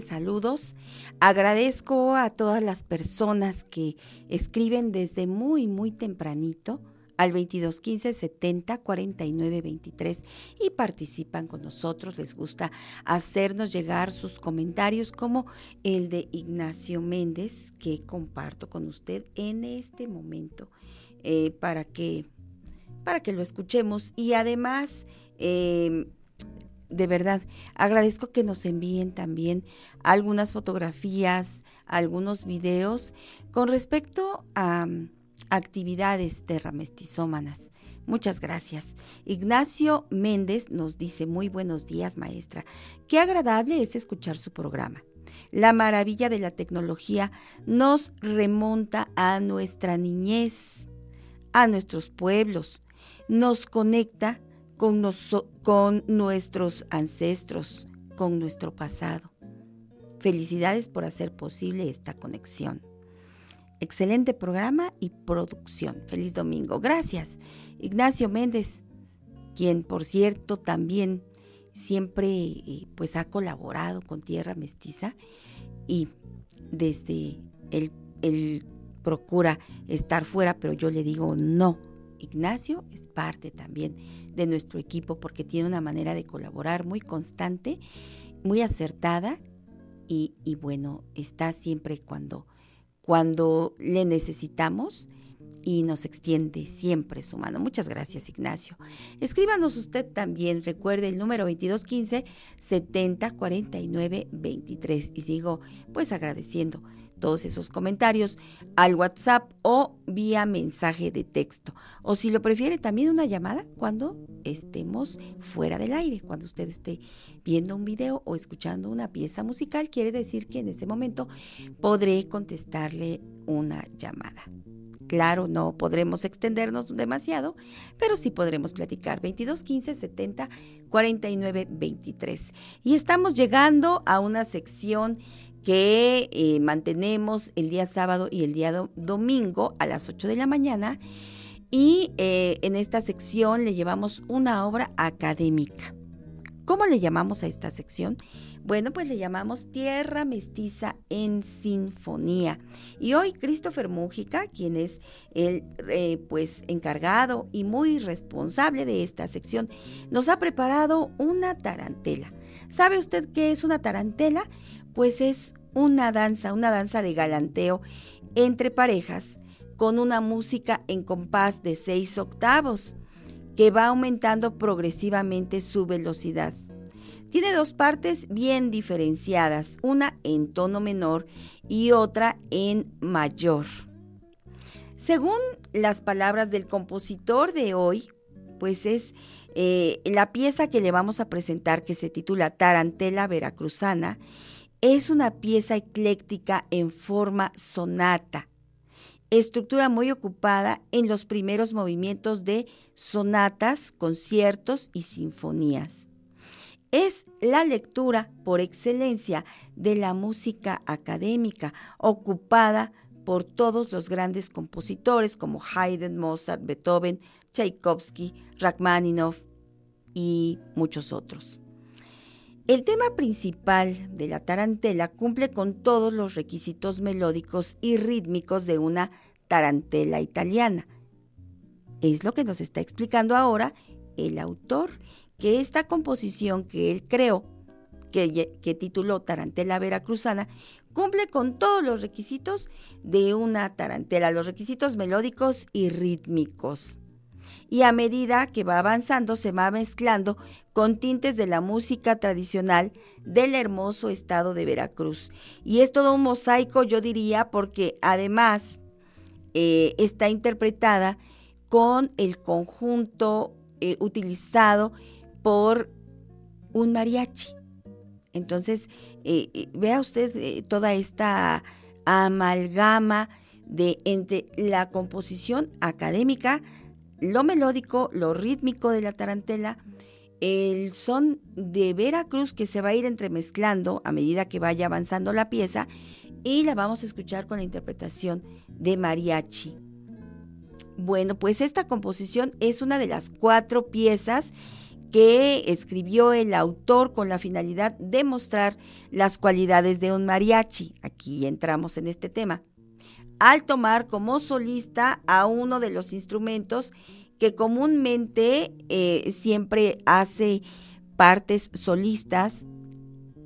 saludos. Agradezco a todas las personas que escriben desde muy, muy tempranito al 2215 70 49 23 y participan con nosotros. Les gusta hacernos llegar sus comentarios como el de Ignacio Méndez que comparto con usted en este momento eh, para que para que lo escuchemos y además eh, de verdad, agradezco que nos envíen también algunas fotografías, algunos videos con respecto a mm, actividades terramestizómanas. Muchas gracias. Ignacio Méndez nos dice muy buenos días, maestra. Qué agradable es escuchar su programa. La maravilla de la tecnología nos remonta a nuestra niñez, a nuestros pueblos, nos conecta con, con nuestros ancestros, con nuestro pasado. Felicidades por hacer posible esta conexión. Excelente programa y producción. Feliz domingo. Gracias. Ignacio Méndez, quien por cierto también siempre eh, pues ha colaborado con Tierra Mestiza y desde él, él procura estar fuera, pero yo le digo no. Ignacio es parte también de nuestro equipo porque tiene una manera de colaborar muy constante, muy acertada y, bueno, está siempre cuando cuando le necesitamos y nos extiende siempre su mano. Muchas gracias, Ignacio. Escríbanos usted también, recuerde el número 2215 7049 23 y sigo pues agradeciendo todos esos comentarios al WhatsApp o vía mensaje de texto. O si lo prefiere, también una llamada cuando estemos fuera del aire, cuando usted esté viendo un video o escuchando una pieza musical, quiere decir que en ese momento podré contestarle una llamada. Claro, no podremos extendernos demasiado, pero sí podremos platicar 22 15 70 49 23. Y estamos llegando a una sección que eh, mantenemos el día sábado y el día domingo a las 8 de la mañana. Y eh, en esta sección le llevamos una obra académica. ¿Cómo le llamamos a esta sección? Bueno, pues le llamamos Tierra Mestiza en Sinfonía. Y hoy Christopher Mújica, quien es el eh, pues encargado y muy responsable de esta sección, nos ha preparado una tarantela. ¿Sabe usted qué es una tarantela? Pues es una danza, una danza de galanteo entre parejas con una música en compás de seis octavos que va aumentando progresivamente su velocidad. Tiene dos partes bien diferenciadas, una en tono menor y otra en mayor. Según las palabras del compositor de hoy, pues es eh, la pieza que le vamos a presentar que se titula Tarantela Veracruzana es una pieza ecléctica en forma sonata, estructura muy ocupada en los primeros movimientos de sonatas, conciertos y sinfonías. Es la lectura por excelencia de la música académica, ocupada por todos los grandes compositores como Haydn, Mozart, Beethoven, Tchaikovsky, Rachmaninoff y muchos otros. El tema principal de la tarantela cumple con todos los requisitos melódicos y rítmicos de una tarantela italiana. Es lo que nos está explicando ahora el autor, que esta composición que él creó, que, tituló Tarantela Veracruzana, cumple con todos los requisitos de una tarantela, los requisitos melódicos y rítmicos y a medida que va avanzando se va mezclando con tintes de la música tradicional del hermoso estado de Veracruz. Y es todo un mosaico, yo diría, porque además eh, está interpretada con el conjunto eh, utilizado por un mariachi. Entonces, eh, vea usted toda esta amalgama de entre la composición académica lo melódico, lo rítmico de la tarantela, el son de Veracruz que se va a ir entremezclando a medida que vaya avanzando la pieza y la vamos a escuchar con la interpretación de mariachi. Bueno, pues esta composición es una de las cuatro piezas que escribió el autor con la finalidad de mostrar las cualidades de un mariachi. Aquí entramos en este tema al tomar como solista a uno de los instrumentos que comúnmente eh, siempre hace partes solistas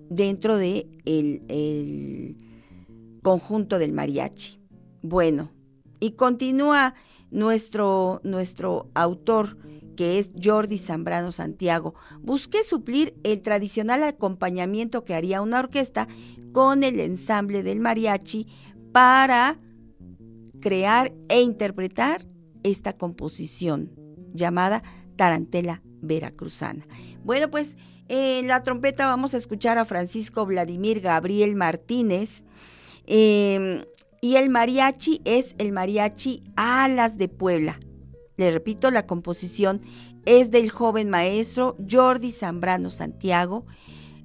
dentro de el, conjunto del mariachi. Bueno, y continúa nuestro, nuestro autor, que es Jordi Zambrano Santiago. Busqué suplir el tradicional acompañamiento que haría una orquesta con el ensamble del mariachi para crear e interpretar esta composición llamada Tarantela veracruzana. Bueno, pues en la trompeta vamos a escuchar a Francisco Vladimir Gabriel Martínez. Em, y el mariachi es el mariachi Alas de Puebla. Le repito, la composición es del joven maestro Jordi Zambrano Santiago,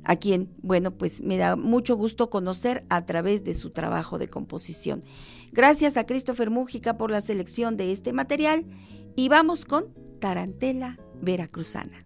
a quien, bueno, pues me da mucho gusto conocer a través de su trabajo de composición. Gracias a Christopher Mújica por la selección de este material y vamos con Tarantela Veracruzana.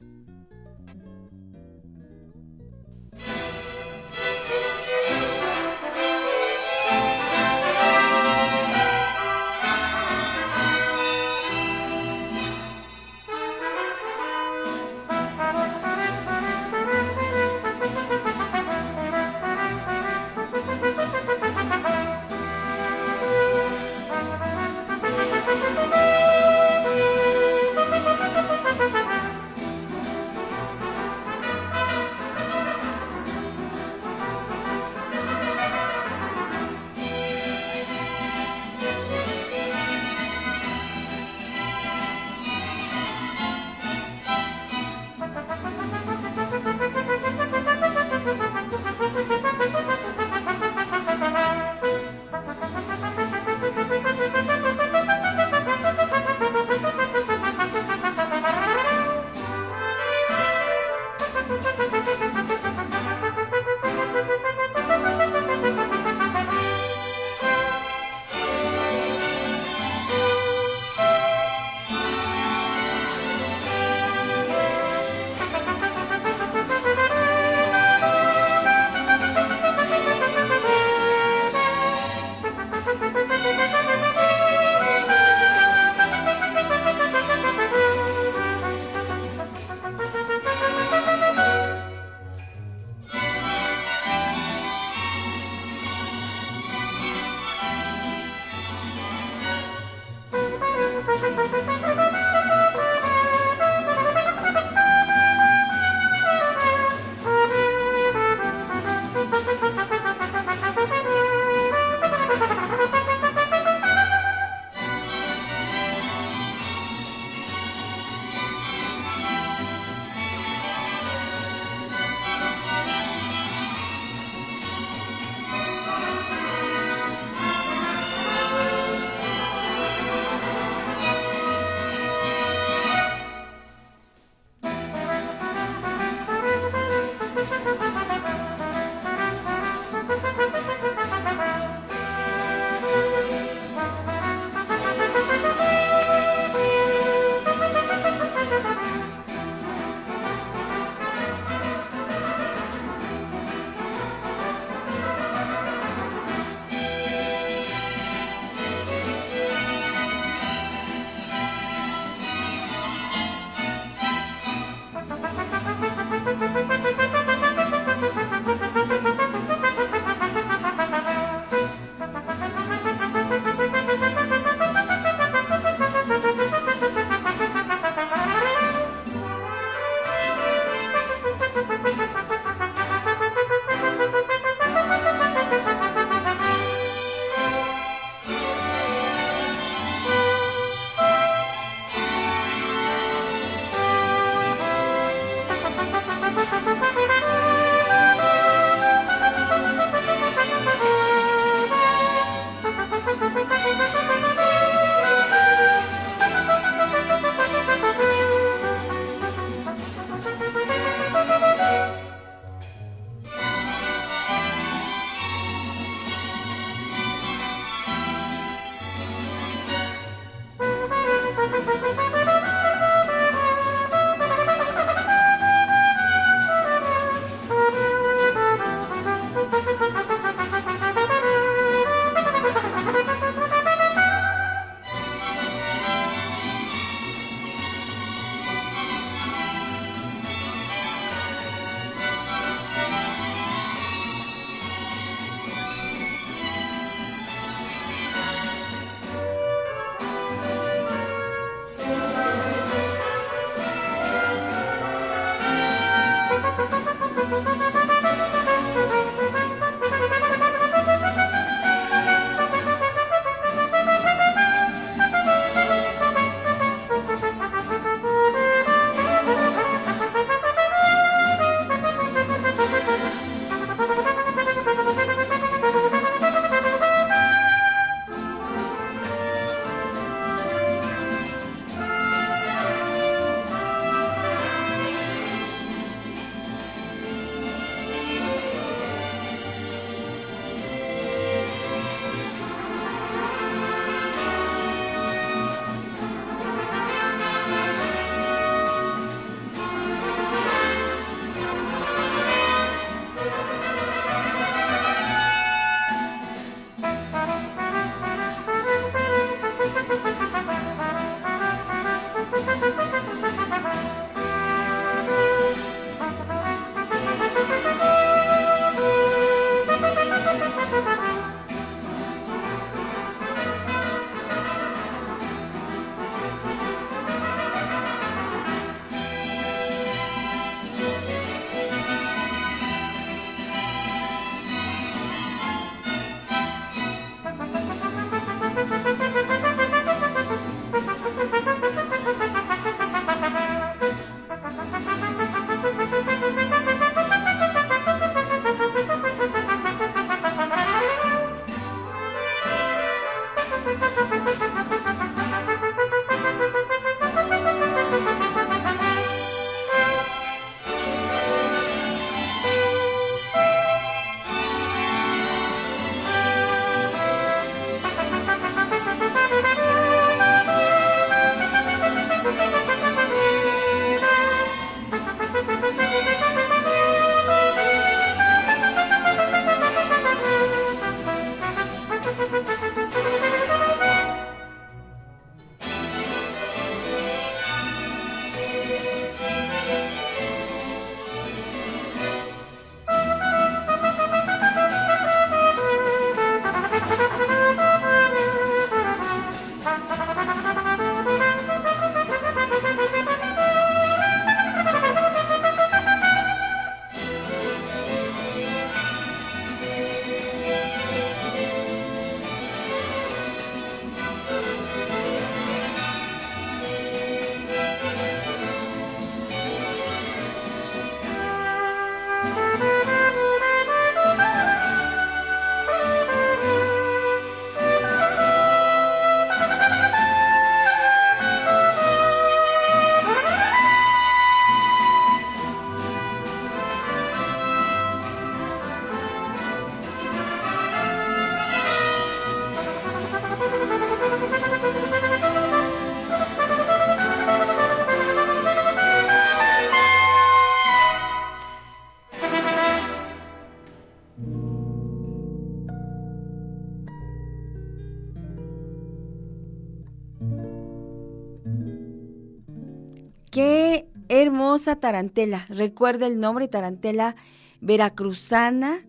Tarantela. Recuerda el nombre, tarantela veracruzana,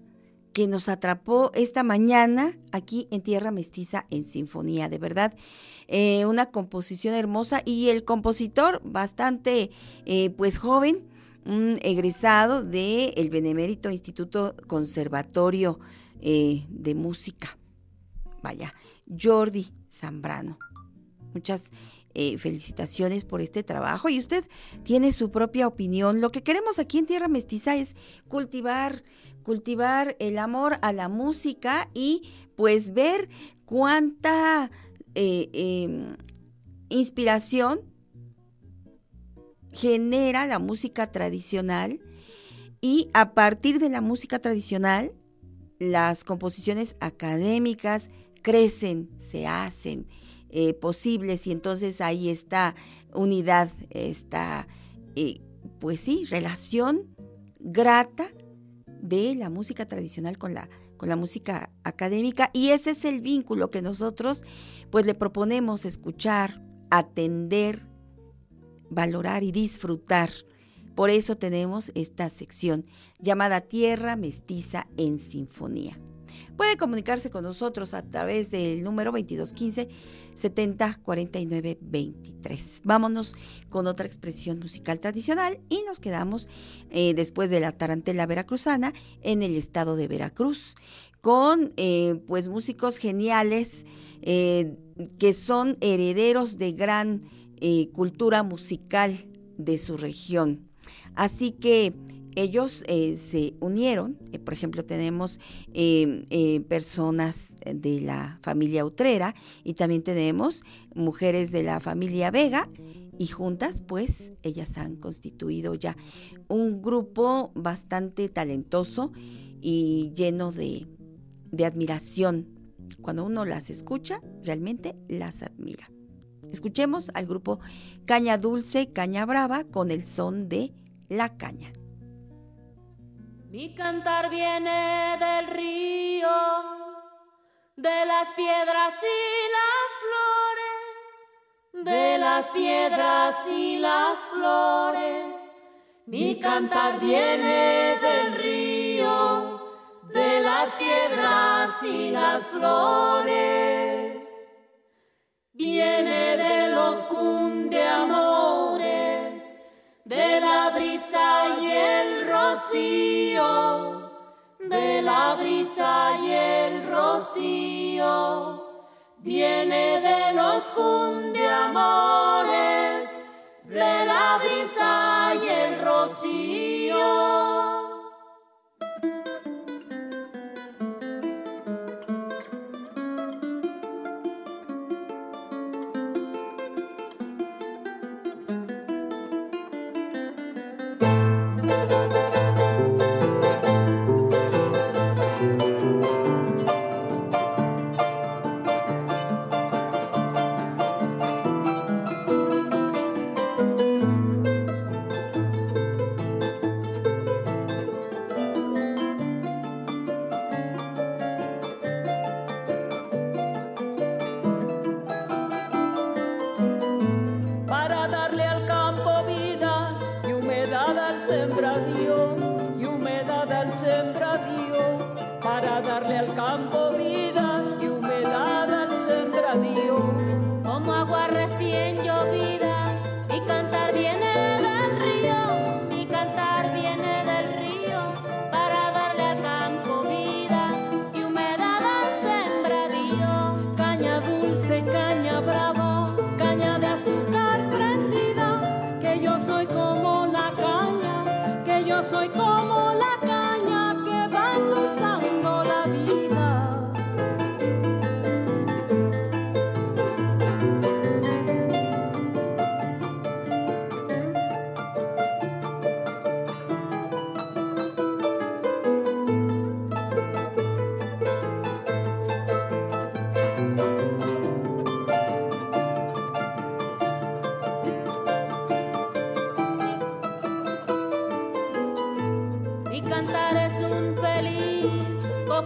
que nos atrapó esta mañana aquí en Tierra Mestiza en Sinfonía. De verdad, eh, una composición hermosa y el compositor bastante eh, pues joven, egresado del el Benemérito Instituto Conservatorio eh, de Música. Vaya, Jordi Zambrano. Muchas eh, felicitaciones por este trabajo. Y usted tiene su propia opinión. Lo que queremos aquí en Tierra Mestiza es cultivar, cultivar el amor a la música y pues ver cuánta eh, em, inspiración genera la música tradicional. Y a partir de la música tradicional las composiciones académicas crecen, se hacen eh, posibles y entonces ahí está unidad, esta, eh, pues sí, relación grata de la música tradicional con la, con la música académica y ese es el vínculo que nosotros pues le proponemos escuchar, atender, valorar y disfrutar. Por eso tenemos esta sección llamada Tierra Mestiza en Sinfonía. Puede comunicarse con nosotros a través del número 2215 70 49 23. Vámonos con otra expresión musical tradicional y nos quedamos eh, después de la tarantela veracruzana en el estado de Veracruz con eh, pues músicos geniales eh, que son herederos de gran cultura musical de su región. Así que ellos eh, se unieron, eh, por ejemplo tenemos eh, personas de la familia Utrera y también tenemos mujeres de la familia Vega y juntas pues ellas han constituido ya un grupo bastante talentoso y lleno de, de admiración. Cuando uno las escucha, realmente las admira. Escuchemos al grupo Caña Dulce, Caña Brava con el son de la caña. Mi cantar viene del río, de las piedras y las flores, de las piedras y las flores. Mi cantar viene del río, de las piedras y las flores. Viene de los de la brisa y el rocío, de la brisa y el rocío, viene de los cundeamores, de la brisa y el rocío.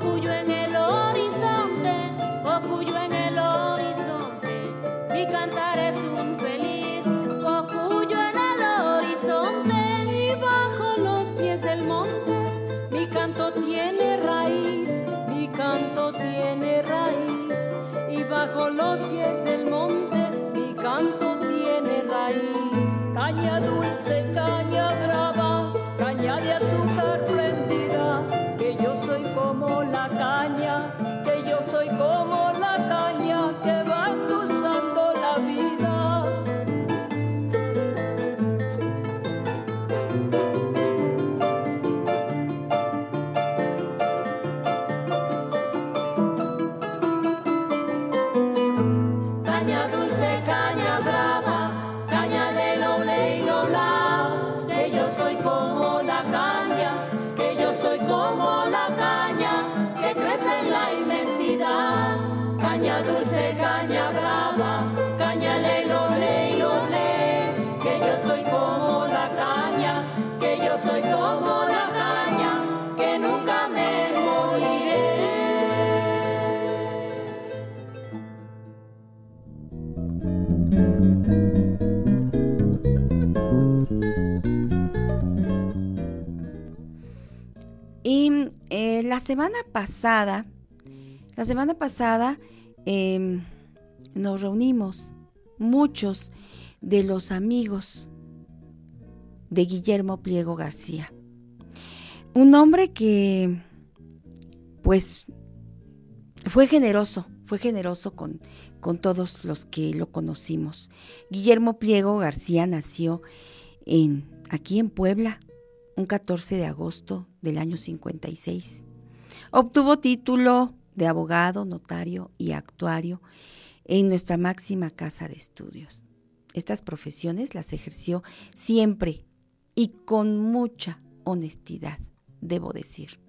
Cocuyo en el semana pasada, la semana pasada em, nos reunimos muchos de los amigos de Guillermo Pliego García. Un hombre que, pues, fue generoso, fue generoso con, con todos los que lo conocimos. Guillermo Pliego García nació en, aquí en Puebla, un 14 de agosto del año 56. Obtuvo título de abogado, notario y actuario en nuestra máxima casa de estudios. Estas profesiones las ejerció siempre y con mucha honestidad, debo decir.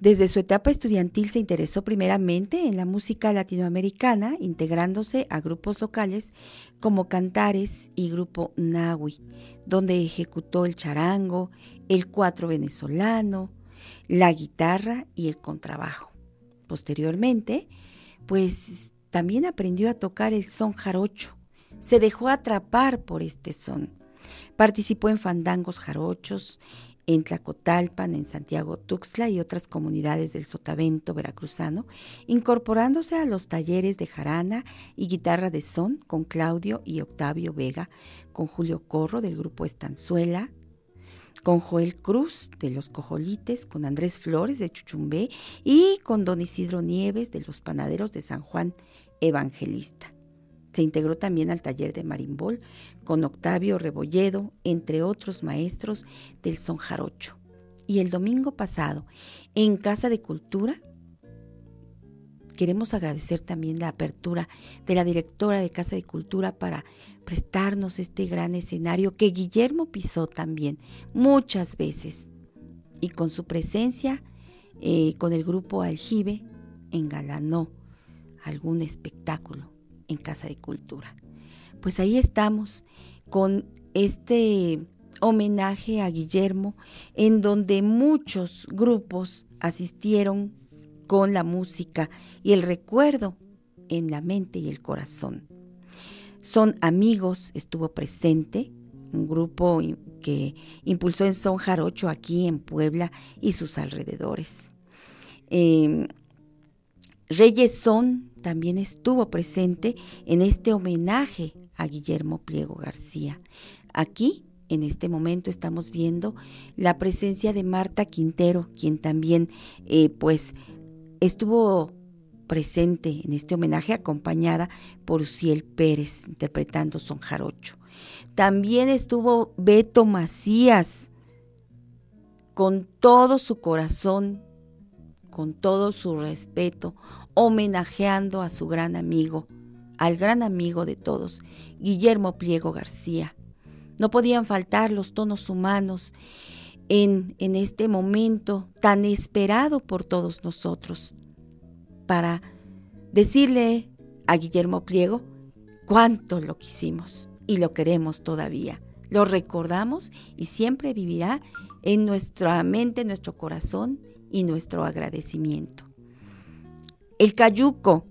Desde su etapa estudiantil se interesó primeramente en la música latinoamericana, integrándose a grupos locales como Cantares y Grupo Nahui, donde ejecutó el charango, el cuatro venezolano, la guitarra y el contrabajo. Posteriormente, pues también aprendió a tocar el son jarocho. Se dejó atrapar por este son. Participó en fandangos jarochos en Tlacotalpan, en Santiago Tuxtla y otras comunidades del Sotavento veracruzano, incorporándose a los talleres de jarana y guitarra de son con Claudio y Octavio Vega, con Julio Corro del grupo Estanzuela, con Joel Cruz de los Cojolites, con Andrés Flores de Chuchumbé y con Don Isidro Nieves de los Panaderos de San Juan Evangelista. Se integró también al taller de marimbol con Octavio Rebolledo, entre otros maestros del son jarocho. Y el domingo pasado, en Casa de Cultura, queremos agradecer también la apertura de la directora de Casa de Cultura para prestarnos este gran escenario que Guillermo pisó también muchas veces. Y con su presencia, eh, con el grupo Aljibe, engalanó algún espectáculo en Casa de Cultura. Pues ahí estamos con este homenaje a Guillermo, en donde muchos grupos asistieron con la música y el recuerdo en la mente y el corazón. Son amigos, estuvo presente, un grupo que impulsó en Son Jarocho aquí en Puebla y sus alrededores. Eh, Reyes Son también estuvo presente en este homenaje a Guillermo Pliego García. Aquí, en este momento, estamos viendo la presencia de Marta Quintero, quien también, eh, pues, estuvo presente en este homenaje acompañada por Uciel Pérez interpretando Son Jarocho. También estuvo Beto Macías con todo su corazón, con todo su respeto, homenajeando a su gran amigo, al gran amigo de todos, Guillermo Pliego García. No podían faltar los tonos humanos en, en este momento tan esperado por todos nosotros para decirle a Guillermo Pliego cuánto lo quisimos y lo queremos todavía. Lo recordamos y siempre vivirá en nuestra mente, en nuestro corazón y nuestro agradecimiento. El cayuco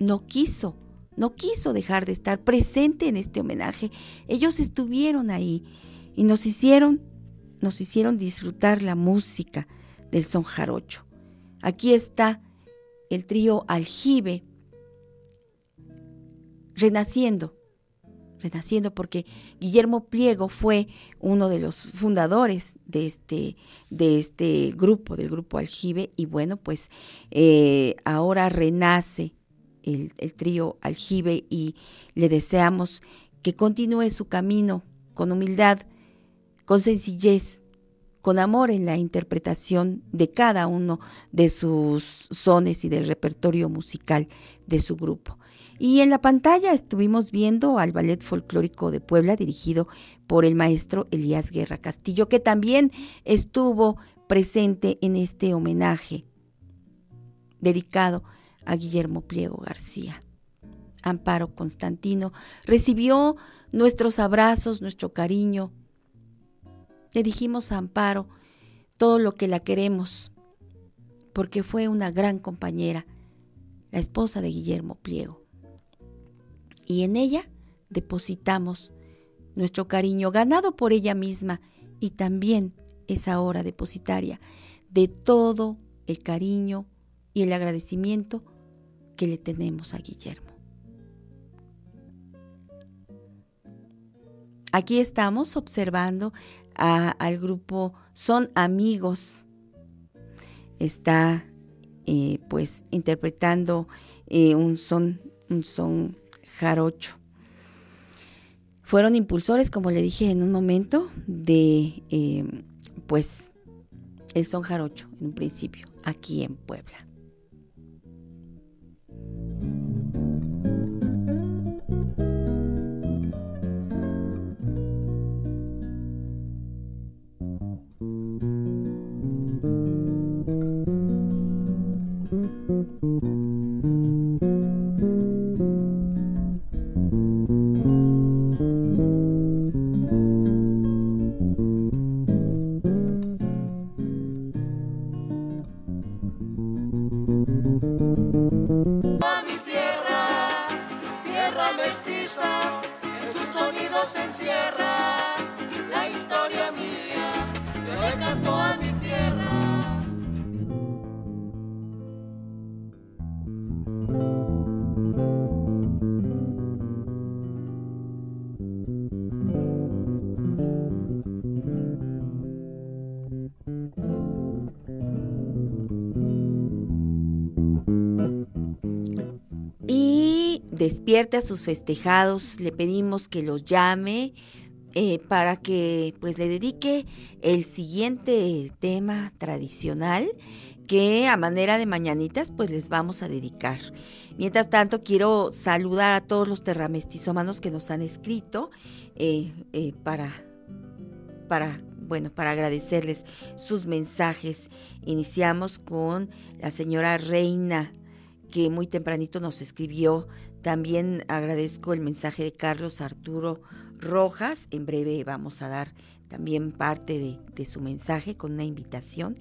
no quiso, no quiso dejar de estar presente en este homenaje. Ellos estuvieron ahí y nos hicieron, nos hicieron disfrutar la música del son jarocho. Aquí está el trío Aljibe renaciendo, renaciendo porque Guillermo Pliego fue uno de los fundadores de este, de este grupo, del grupo Aljibe, y bueno, pues eh, ahora renace el, el trío Aljibe y le deseamos que continúe su camino con humildad, con sencillez, con amor en la interpretación de cada uno de sus sones y del repertorio musical de su grupo. Y en la pantalla estuvimos viendo al Ballet Folclórico de Puebla dirigido por el maestro Elías Guerra Castillo, que también estuvo presente en este homenaje dedicado a Guillermo Pliego García. Amparo Constantino recibió nuestros abrazos, nuestro cariño. Le dijimos a Amparo todo lo que la queremos, porque fue una gran compañera, la esposa de Guillermo Pliego y en ella depositamos nuestro cariño ganado por ella misma y también es ahora depositaria de todo el cariño y el agradecimiento que le tenemos a Guillermo. Aquí estamos observando al grupo Son Amigos. Está eh, pues interpretando eh, un son, un son jarocho. Fueron impulsores, como le dije en un momento, de eh, pues el son jarocho en un principio, aquí en Puebla. Despierte a sus festejados, le pedimos que los llame eh, para que pues le dedique el siguiente tema tradicional que a manera de mañanitas pues les vamos a dedicar. Mientras tanto quiero saludar a todos los terramestizómanos que nos han escrito eh, eh, para, para bueno, para agradecerles sus mensajes. Iniciamos con la señora Reina, que muy tempranito nos escribió también agradezco el mensaje de Carlos Arturo Rojas. En breve vamos a dar también parte de, su mensaje con una invitación.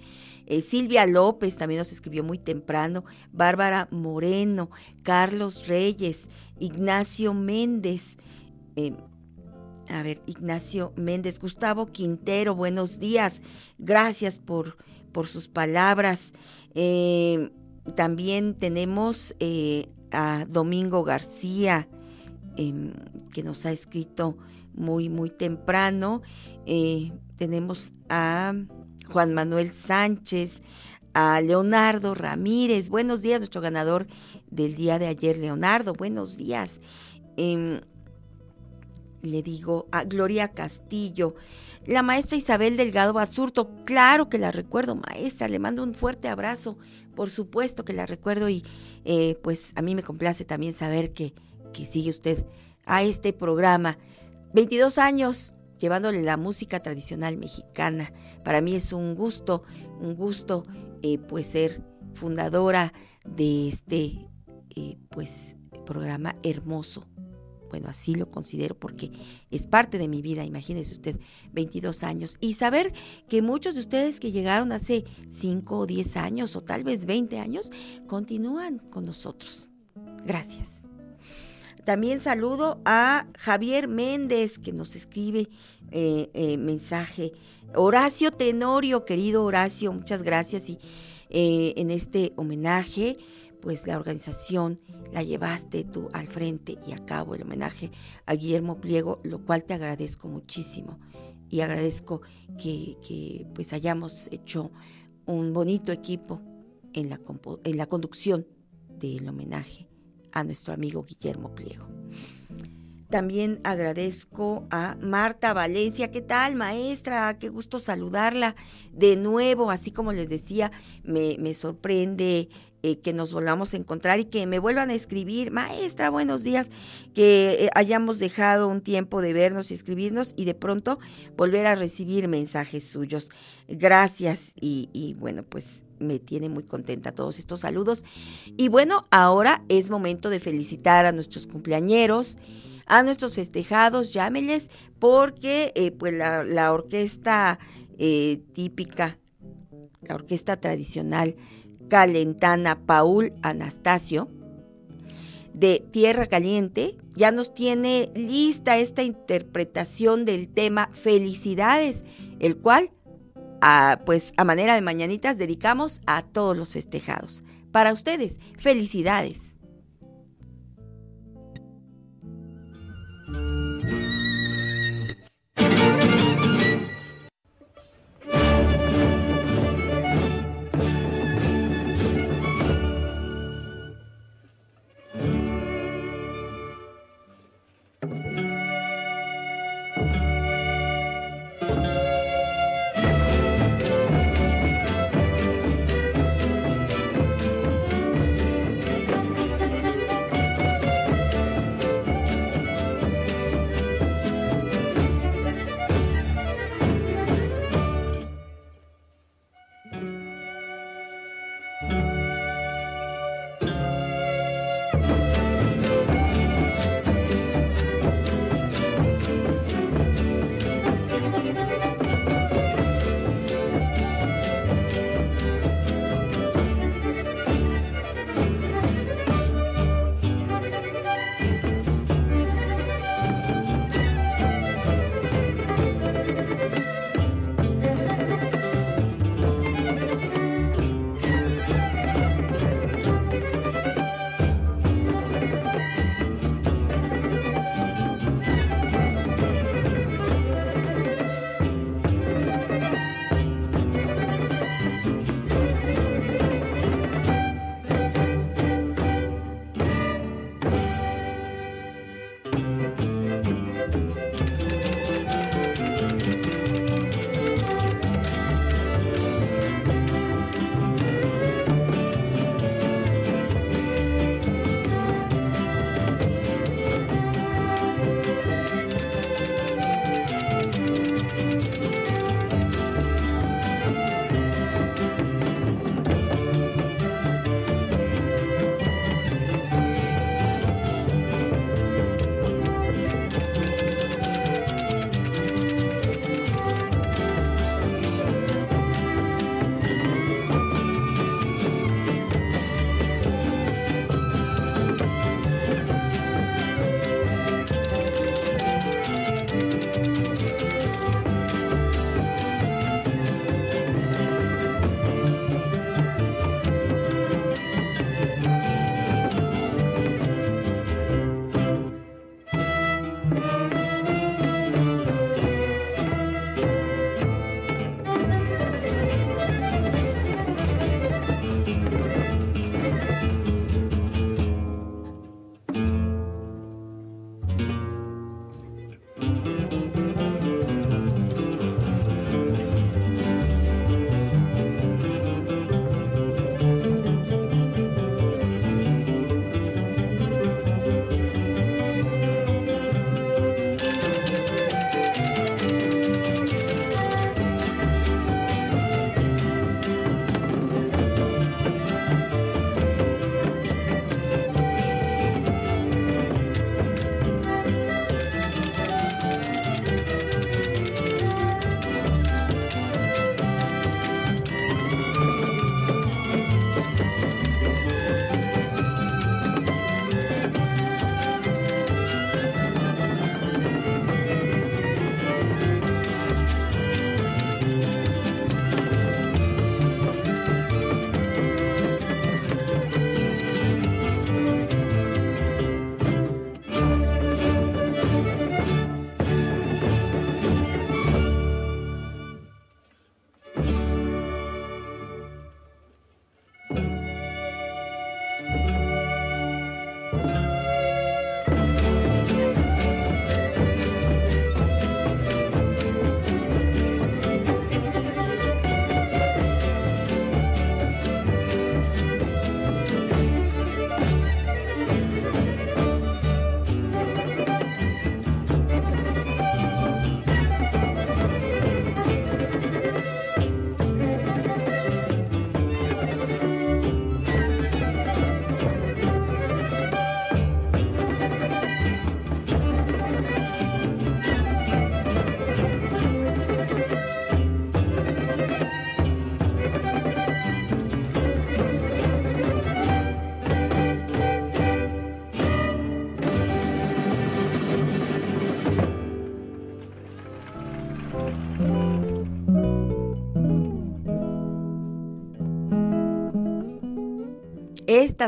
Eh, Silvia López también nos escribió muy temprano. Bárbara Moreno, Carlos Reyes, Ignacio Méndez. Eh, a ver, Ignacio Méndez, Gustavo Quintero, buenos días. Gracias por, por sus palabras. Eh, también tenemos a Domingo García, em, que nos ha escrito muy, muy temprano. Eh, tenemos a Juan Manuel Sánchez, a Leonardo Ramírez. Buenos días, nuestro ganador del día de ayer, Leonardo. Buenos días. Em, le digo a Gloria Castillo, la maestra Isabel Delgado Basurto, claro que la recuerdo, maestra, le mando un fuerte abrazo, por supuesto que la recuerdo y eh, pues a mí me complace también saber que, que sigue usted a este programa. 22 años llevándole la música tradicional mexicana. Para mí es un gusto, un gusto eh, pues ser fundadora de este eh, pues programa hermoso bueno, así lo considero porque es parte de mi vida, imagínese usted, 22 años. Y saber que muchos de ustedes que llegaron hace 5 o 10 años o tal vez 20 años, continúan con nosotros. Gracias. También saludo a Javier Méndez que nos escribe eh, eh, mensaje. Horacio Tenorio, querido Horacio, muchas gracias y eh, en este homenaje pues la organización la llevaste tú al frente y a cabo el homenaje a Guillermo Pliego, lo cual te agradezco muchísimo y agradezco que, pues hayamos hecho un bonito equipo en la, en la conducción del homenaje a nuestro amigo Guillermo Pliego. También agradezco a Marta Valencia. ¿Qué tal, maestra? Qué gusto saludarla de nuevo. Así como les decía, me, me sorprende eh, que nos volvamos a encontrar y que me vuelvan a escribir, maestra, buenos días, que eh, hayamos dejado un tiempo de vernos y escribirnos y de pronto volver a recibir mensajes suyos. Gracias y, bueno, pues me tiene muy contenta todos estos saludos. Y bueno, ahora es momento de felicitar a nuestros cumpleañeros, a nuestros festejados, llámeles, porque eh, pues la orquesta típica, la orquesta tradicional, Calentana Paul Anastasio de Tierra Caliente ya nos tiene lista esta interpretación del tema Felicidades, el cual a, pues a manera de mañanitas dedicamos a todos los festejados. Para ustedes, felicidades.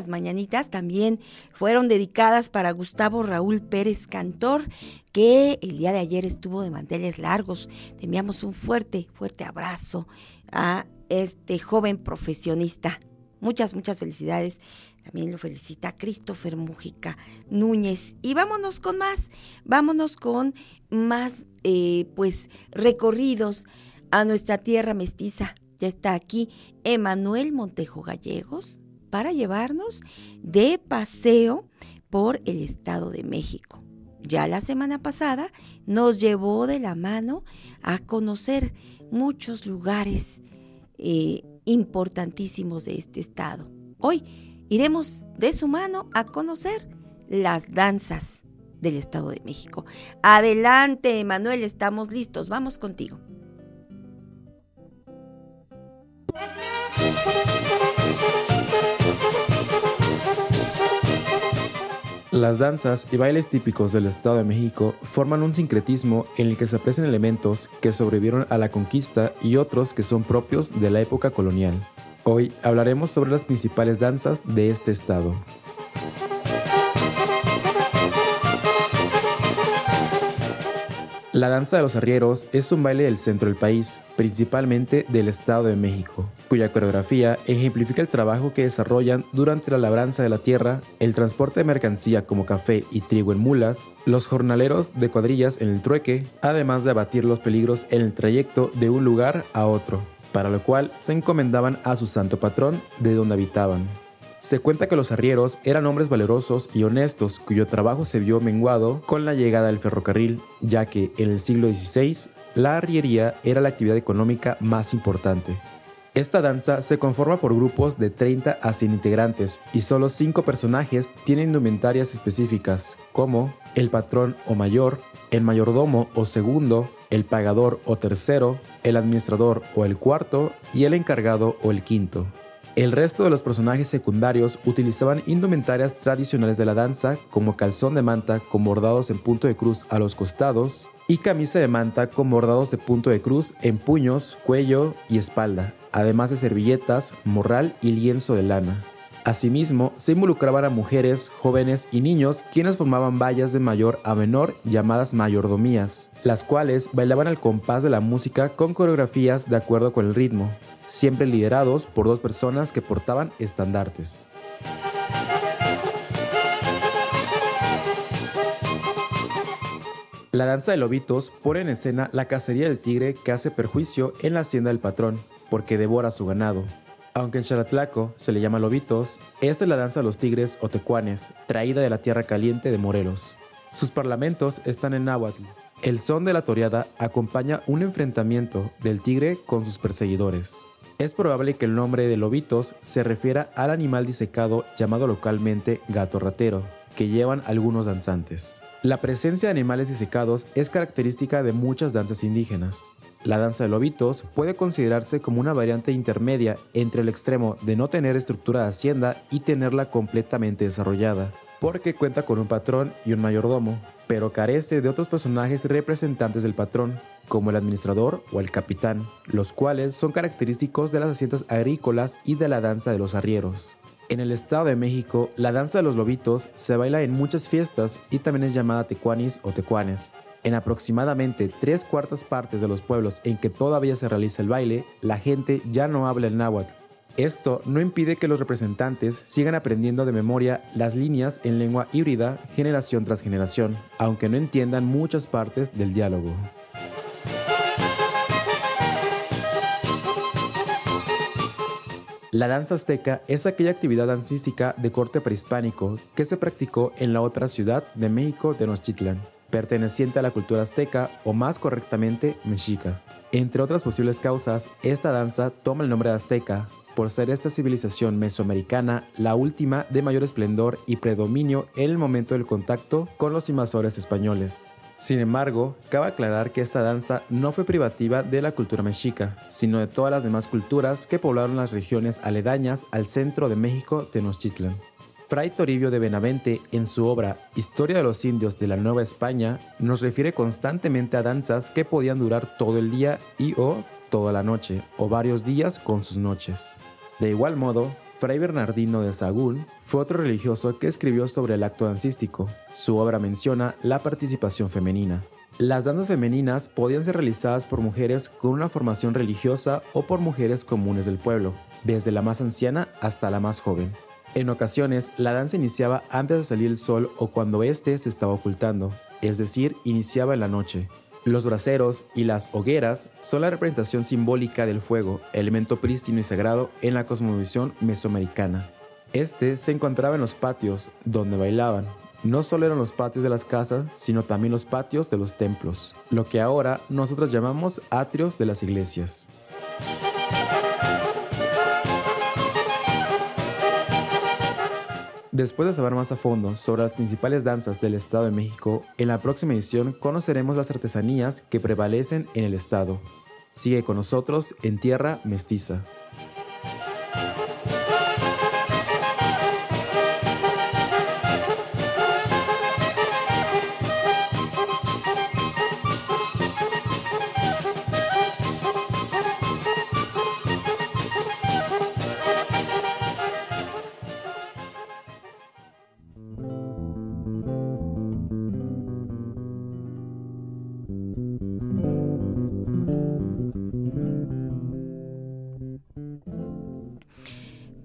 Mañanitas también fueron dedicadas para Gustavo Raúl Pérez Cantor, que el día de ayer estuvo de manteles largos. Te enviamos un fuerte, fuerte abrazo a este joven profesionista. Muchas, muchas felicidades. También lo felicita Christopher Mujica Núñez. Y vámonos con más, vámonos con más, eh, pues, recorridos a nuestra tierra mestiza. Ya está aquí Emanuel Montejo Gallegos para llevarnos de paseo por el Estado de México. Ya la semana pasada nos llevó de la mano a conocer muchos lugares eh, importantísimos de este estado. Hoy iremos de su mano a conocer las danzas del Estado de México. Adelante, Manuel, estamos listos. Vamos contigo. Las danzas y bailes típicos del Estado de México forman un sincretismo en el que se aprecian elementos que sobrevivieron a la conquista y otros que son propios de la época colonial. Hoy hablaremos sobre las principales danzas de este estado. La danza de los arrieros es un baile del centro del país, principalmente del Estado de México, cuya coreografía ejemplifica el trabajo que desarrollan durante la labranza de la tierra, el transporte de mercancía como café y trigo en mulas, los jornaleros de cuadrillas en el trueque, además de abatir los peligros en el trayecto de un lugar a otro, para lo cual se encomendaban a su santo patrón de donde habitaban. Se cuenta que los arrieros eran hombres valerosos y honestos cuyo trabajo se vio menguado con la llegada del ferrocarril, ya que en el siglo XVI la arriería era la actividad económica más importante. Esta danza se conforma por grupos de 30 a 100 integrantes y solo 5 personajes tienen indumentarias específicas, como el patrón o mayor, el mayordomo o segundo, el pagador o tercero, el administrador o el cuarto y el encargado o el quinto. El resto de los personajes secundarios utilizaban indumentarias tradicionales de la danza, como calzón de manta con bordados en punto de cruz a los costados y camisa de manta con bordados de punto de cruz en puños, cuello y espalda, además de servilletas, morral y lienzo de lana. Asimismo, se involucraban a mujeres, jóvenes y niños quienes formaban vallas de mayor a menor llamadas mayordomías, las cuales bailaban al compás de la música con coreografías de acuerdo con el ritmo, siempre liderados por dos personas que portaban estandartes. La danza de lobitos pone en escena la cacería del tigre que hace perjuicio en la hacienda del patrón, porque devora su ganado. Aunque en Xalatlaco se le llama lobitos, esta es la danza de los tigres o tecuanes, traída de la tierra caliente de Morelos. Sus parlamentos están en náhuatl. El son de la toreada acompaña un enfrentamiento del tigre con sus perseguidores. Es probable que el nombre de lobitos se refiera al animal disecado llamado localmente gato ratero, que llevan algunos danzantes. La presencia de animales disecados es característica de muchas danzas indígenas. La danza de lobitos puede considerarse como una variante intermedia entre el extremo de no tener estructura de hacienda y tenerla completamente desarrollada, porque cuenta con un patrón y un mayordomo, pero carece de otros personajes representantes del patrón, como el administrador o el capitán, los cuales son característicos de las haciendas agrícolas y de la danza de los arrieros. En el Estado de México, la danza de los lobitos se baila en muchas fiestas y también es llamada tecuanis o tecuanes, en aproximadamente tres cuartas partes de los pueblos en que todavía se realiza el baile, la gente ya no habla el náhuatl. Esto no impide que los representantes sigan aprendiendo de memoria las líneas en lengua híbrida generación tras generación, aunque no entiendan muchas partes del diálogo. La danza azteca es aquella actividad dancística de corte prehispánico que se practicó en la otra ciudad de México, Tenochtitlan perteneciente a la cultura azteca o más correctamente mexica. Entre otras posibles causas, esta danza toma el nombre de azteca por ser esta civilización mesoamericana la última de mayor esplendor y predominio en el momento del contacto con los invasores españoles. Sin embargo, cabe aclarar que esta danza no fue privativa de la cultura mexica, sino de todas las demás culturas que poblaron las regiones aledañas al centro de México, Tenochtitlan. Fray Toribio de Benavente, en su obra Historia de los Indios de la Nueva España, nos refiere constantemente a danzas que podían durar todo el día y o toda la noche, o varios días con sus noches. De igual modo, Fray Bernardino de Sagún fue otro religioso que escribió sobre el acto dancístico. Su obra menciona la participación femenina. Las danzas femeninas podían ser realizadas por mujeres con una formación religiosa o por mujeres comunes del pueblo, desde la más anciana hasta la más joven. En ocasiones, la danza iniciaba antes de salir el sol o cuando éste se estaba ocultando, es decir, iniciaba en la noche. Los braseros y las hogueras son la representación simbólica del fuego, elemento prístino y sagrado en la cosmovisión mesoamericana. Este se encontraba en los patios, donde bailaban. No solo eran los patios de las casas, sino también los patios de los templos, lo que ahora nosotros llamamos atrios de las iglesias. Después de saber más a fondo sobre las principales danzas del Estado de México, en la próxima edición conoceremos las artesanías que prevalecen en el Estado. Sigue con nosotros en Tierra Mestiza.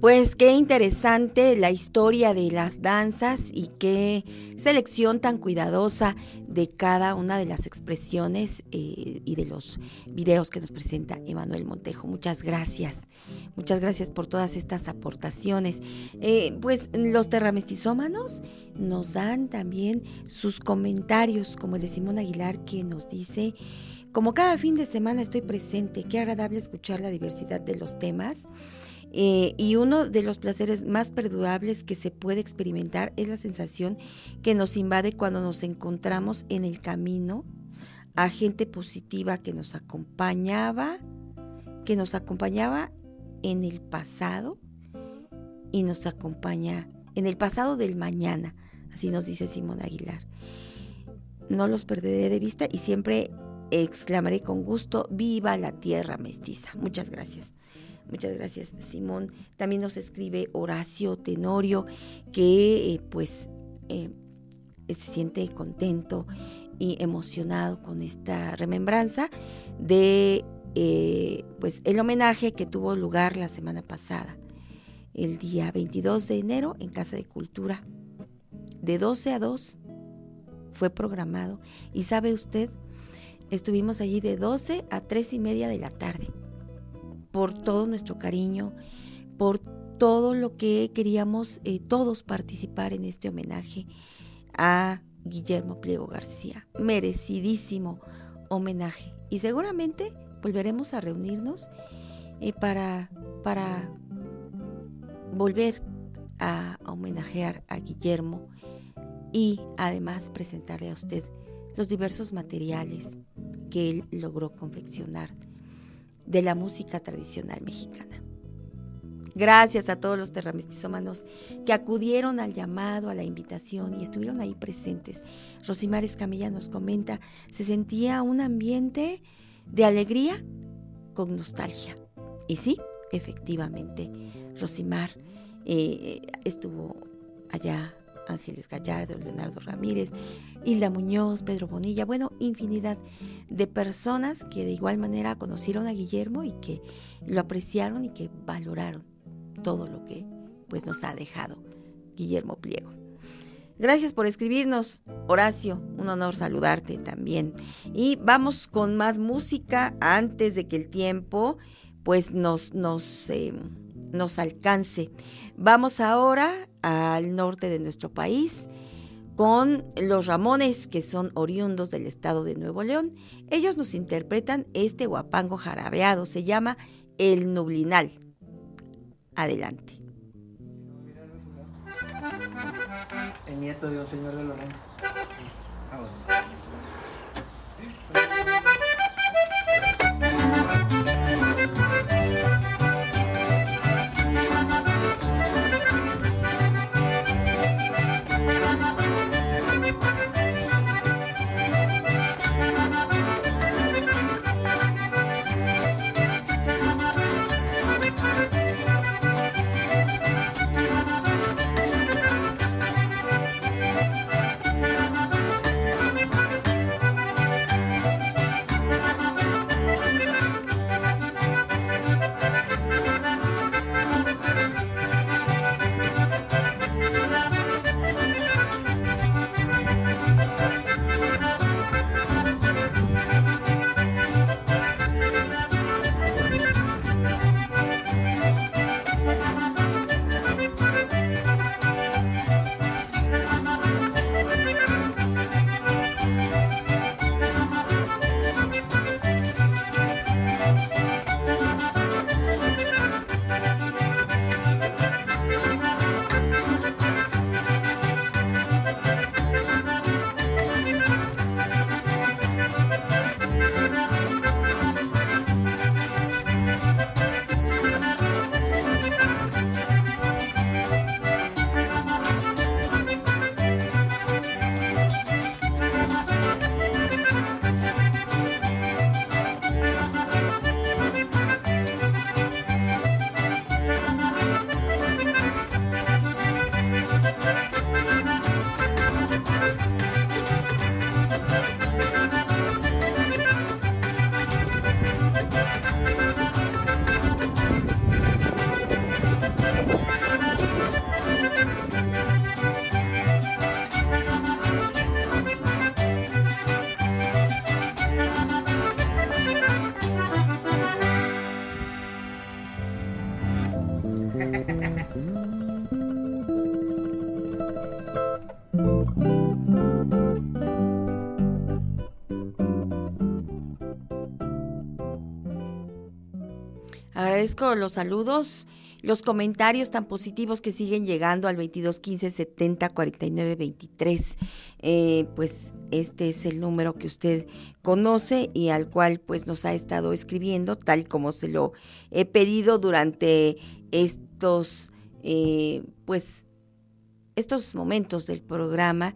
Pues qué interesante la historia de las danzas y qué selección tan cuidadosa de cada una de las expresiones eh, y de los videos que nos presenta Emanuel Montejo. Muchas gracias. Muchas gracias por todas estas aportaciones. Eh, pues los terramestizómanos nos dan también sus comentarios, como el de Simón Aguilar, que nos dice... Como cada fin de semana estoy presente, qué agradable escuchar la diversidad de los temas. Eh, y uno de los placeres más perdurables que se puede experimentar es la sensación que nos invade cuando nos encontramos en el camino a gente positiva que nos acompañaba, que nos acompañaba en el pasado y nos acompaña en el pasado del mañana, así nos dice Simón Aguilar. No los perderé de vista y siempre exclamaré con gusto, viva la tierra mestiza. Muchas gracias. Muchas gracias, Simón. También nos escribe Horacio Tenorio, que eh, pues eh, se siente contento y emocionado con esta remembranza de eh, pues el homenaje que tuvo lugar la semana pasada, el día 22 de enero en Casa de Cultura. De 12 a 2 fue programado y sabe usted, estuvimos allí de 12 a 3 y media de la tarde por todo nuestro cariño, por todo lo que queríamos eh, todos participar en este homenaje a Guillermo Pliego García. Merecidísimo homenaje. Y seguramente volveremos a reunirnos eh, para, para volver a homenajear a Guillermo y además presentarle a usted los diversos materiales que él logró confeccionar de la música tradicional mexicana. Gracias a todos los terramestizómanos que acudieron al llamado, a la invitación y estuvieron ahí presentes. Rosimar Escamilla nos comenta, se sentía un ambiente de alegría con nostalgia. Y sí, efectivamente, Rosimar eh, estuvo allá Ángeles Gallardo, Leonardo Ramírez, Hilda Muñoz, Pedro Bonilla, bueno, infinidad de personas que de igual manera conocieron a Guillermo y que lo apreciaron y que valoraron todo lo que pues nos ha dejado Guillermo Pliego. Gracias por escribirnos, Horacio. Un honor saludarte también. Y vamos con más música antes de que el tiempo pues nos, nos, eh, nos alcance. Vamos ahora al norte de nuestro país con los Ramones, que son oriundos del estado de Nuevo León. Ellos nos interpretan este guapango jarabeado, se llama El Nublinal. Adelante. El nieto de un señor de Lorenzo. Vamos. Agradezco los saludos, los comentarios tan positivos que siguen llegando al 22 15 70 49 23. pues este es el número que usted conoce y al cual pues nos ha estado escribiendo tal como se lo he pedido durante estos eh, pues estos momentos del programa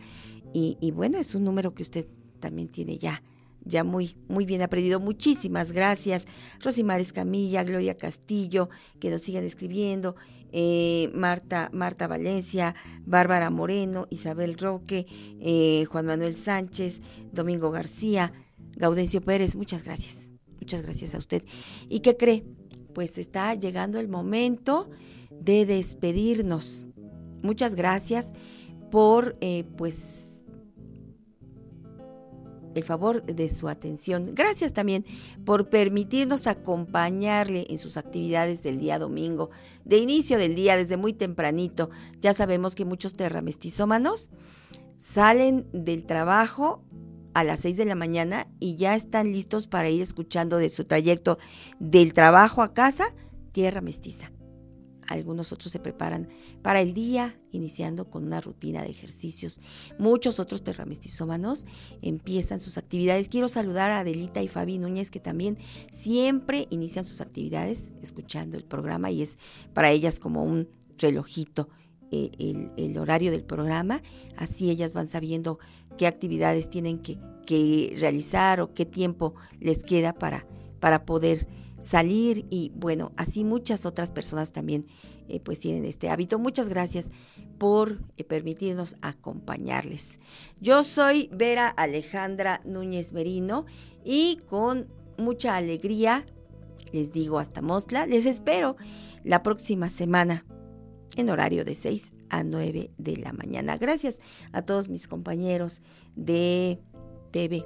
y bueno es un número que usted también tiene ya ya muy, muy bien aprendido. Muchísimas gracias. Rosimar Escamilla, Gloria Castillo, que nos sigan escribiendo, eh, Marta, Marta Valencia, Bárbara Moreno, Isabel Roque, eh, Juan Manuel Sánchez, Domingo García, Gaudencio Pérez, muchas gracias. Muchas gracias a usted. ¿Y qué cree? Pues está llegando el momento de despedirnos. Muchas gracias por eh, pues el favor de su atención. Gracias también por permitirnos acompañarle en sus actividades del día domingo, de inicio del día, desde muy tempranito. Ya sabemos que muchos terramestizómanos salen del trabajo a las 6 de la mañana y ya están listos para ir escuchando de su trayecto del trabajo a casa, tierra mestiza algunos otros se preparan para el día, iniciando con una rutina de ejercicios. Muchos otros terramestizómanos empiezan sus actividades. Quiero saludar a Adelita y Fabi Núñez, que también siempre inician sus actividades escuchando el programa y es para ellas como un relojito. Eh, el, horario del programa, así ellas van sabiendo qué actividades tienen que, que realizar o qué tiempo les queda para, para poder salir y bueno, así muchas otras personas también eh, pues tienen este hábito. Muchas gracias por eh, permitirnos acompañarles. Yo soy Vera Alejandra Núñez Merino y con mucha alegría les digo hasta Mosla, les espero la próxima semana en horario de 6 a 9 de la mañana. Gracias a todos mis compañeros de TV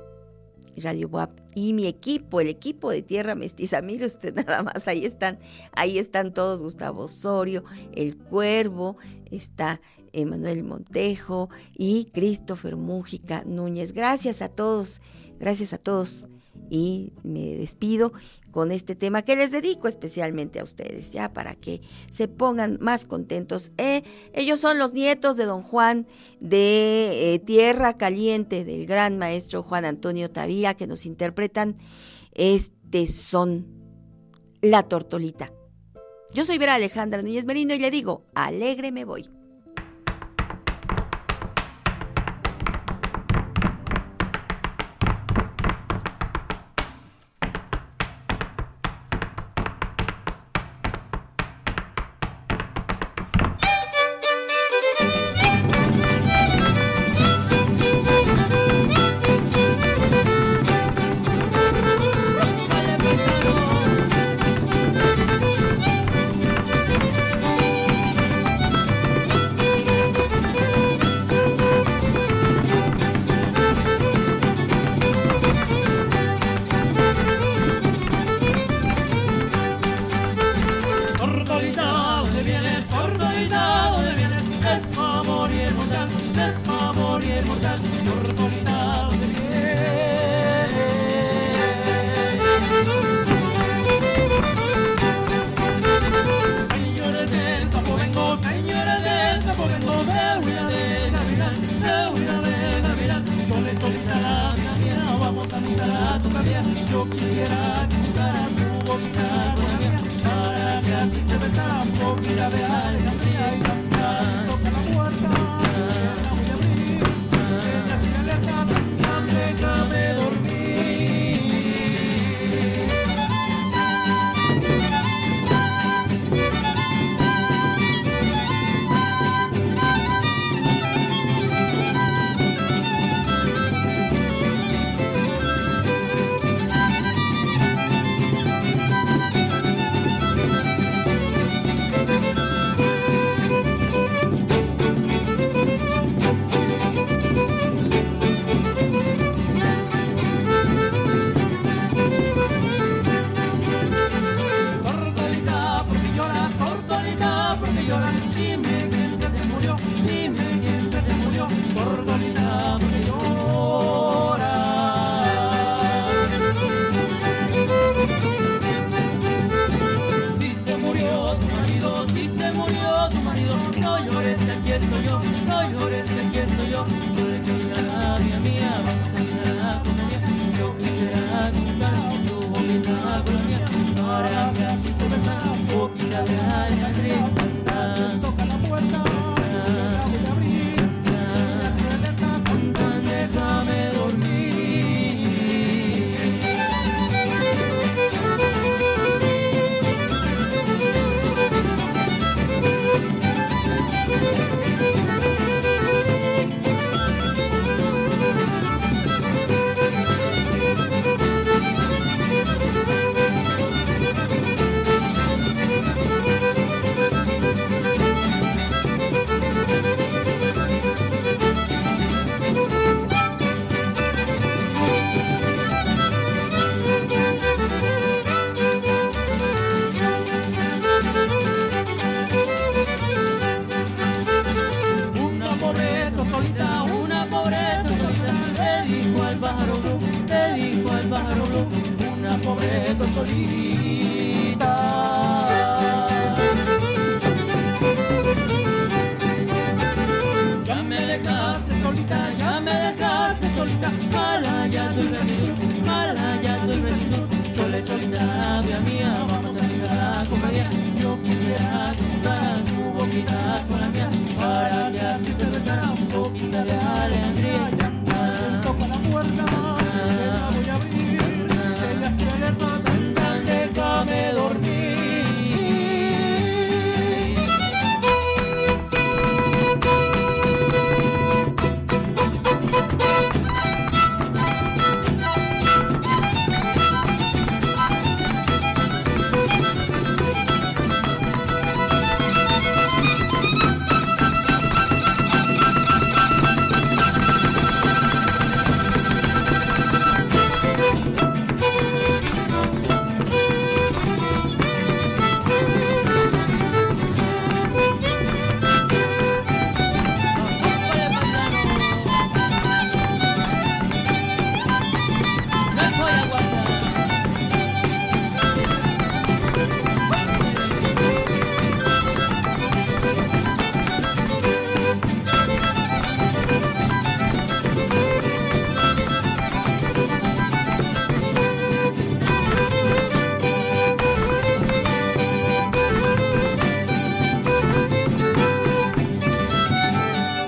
Radio WAP y mi equipo, el equipo de Tierra Mestiza. Mire usted nada más, ahí están, ahí están todos, Gustavo Osorio, El Cuervo, está Emanuel Montejo y Christopher Mújica Núñez. Gracias a todos, gracias a todos y me despido con este tema que les dedico especialmente a ustedes, ya para que se pongan más contentos. Eh, ellos son los nietos de don Juan de eh, Tierra Caliente, del gran maestro Juan Antonio Tavía, que nos interpretan este son, La Tortolita. Yo soy Vera Alejandra Núñez Merino y le digo, alegre me voy.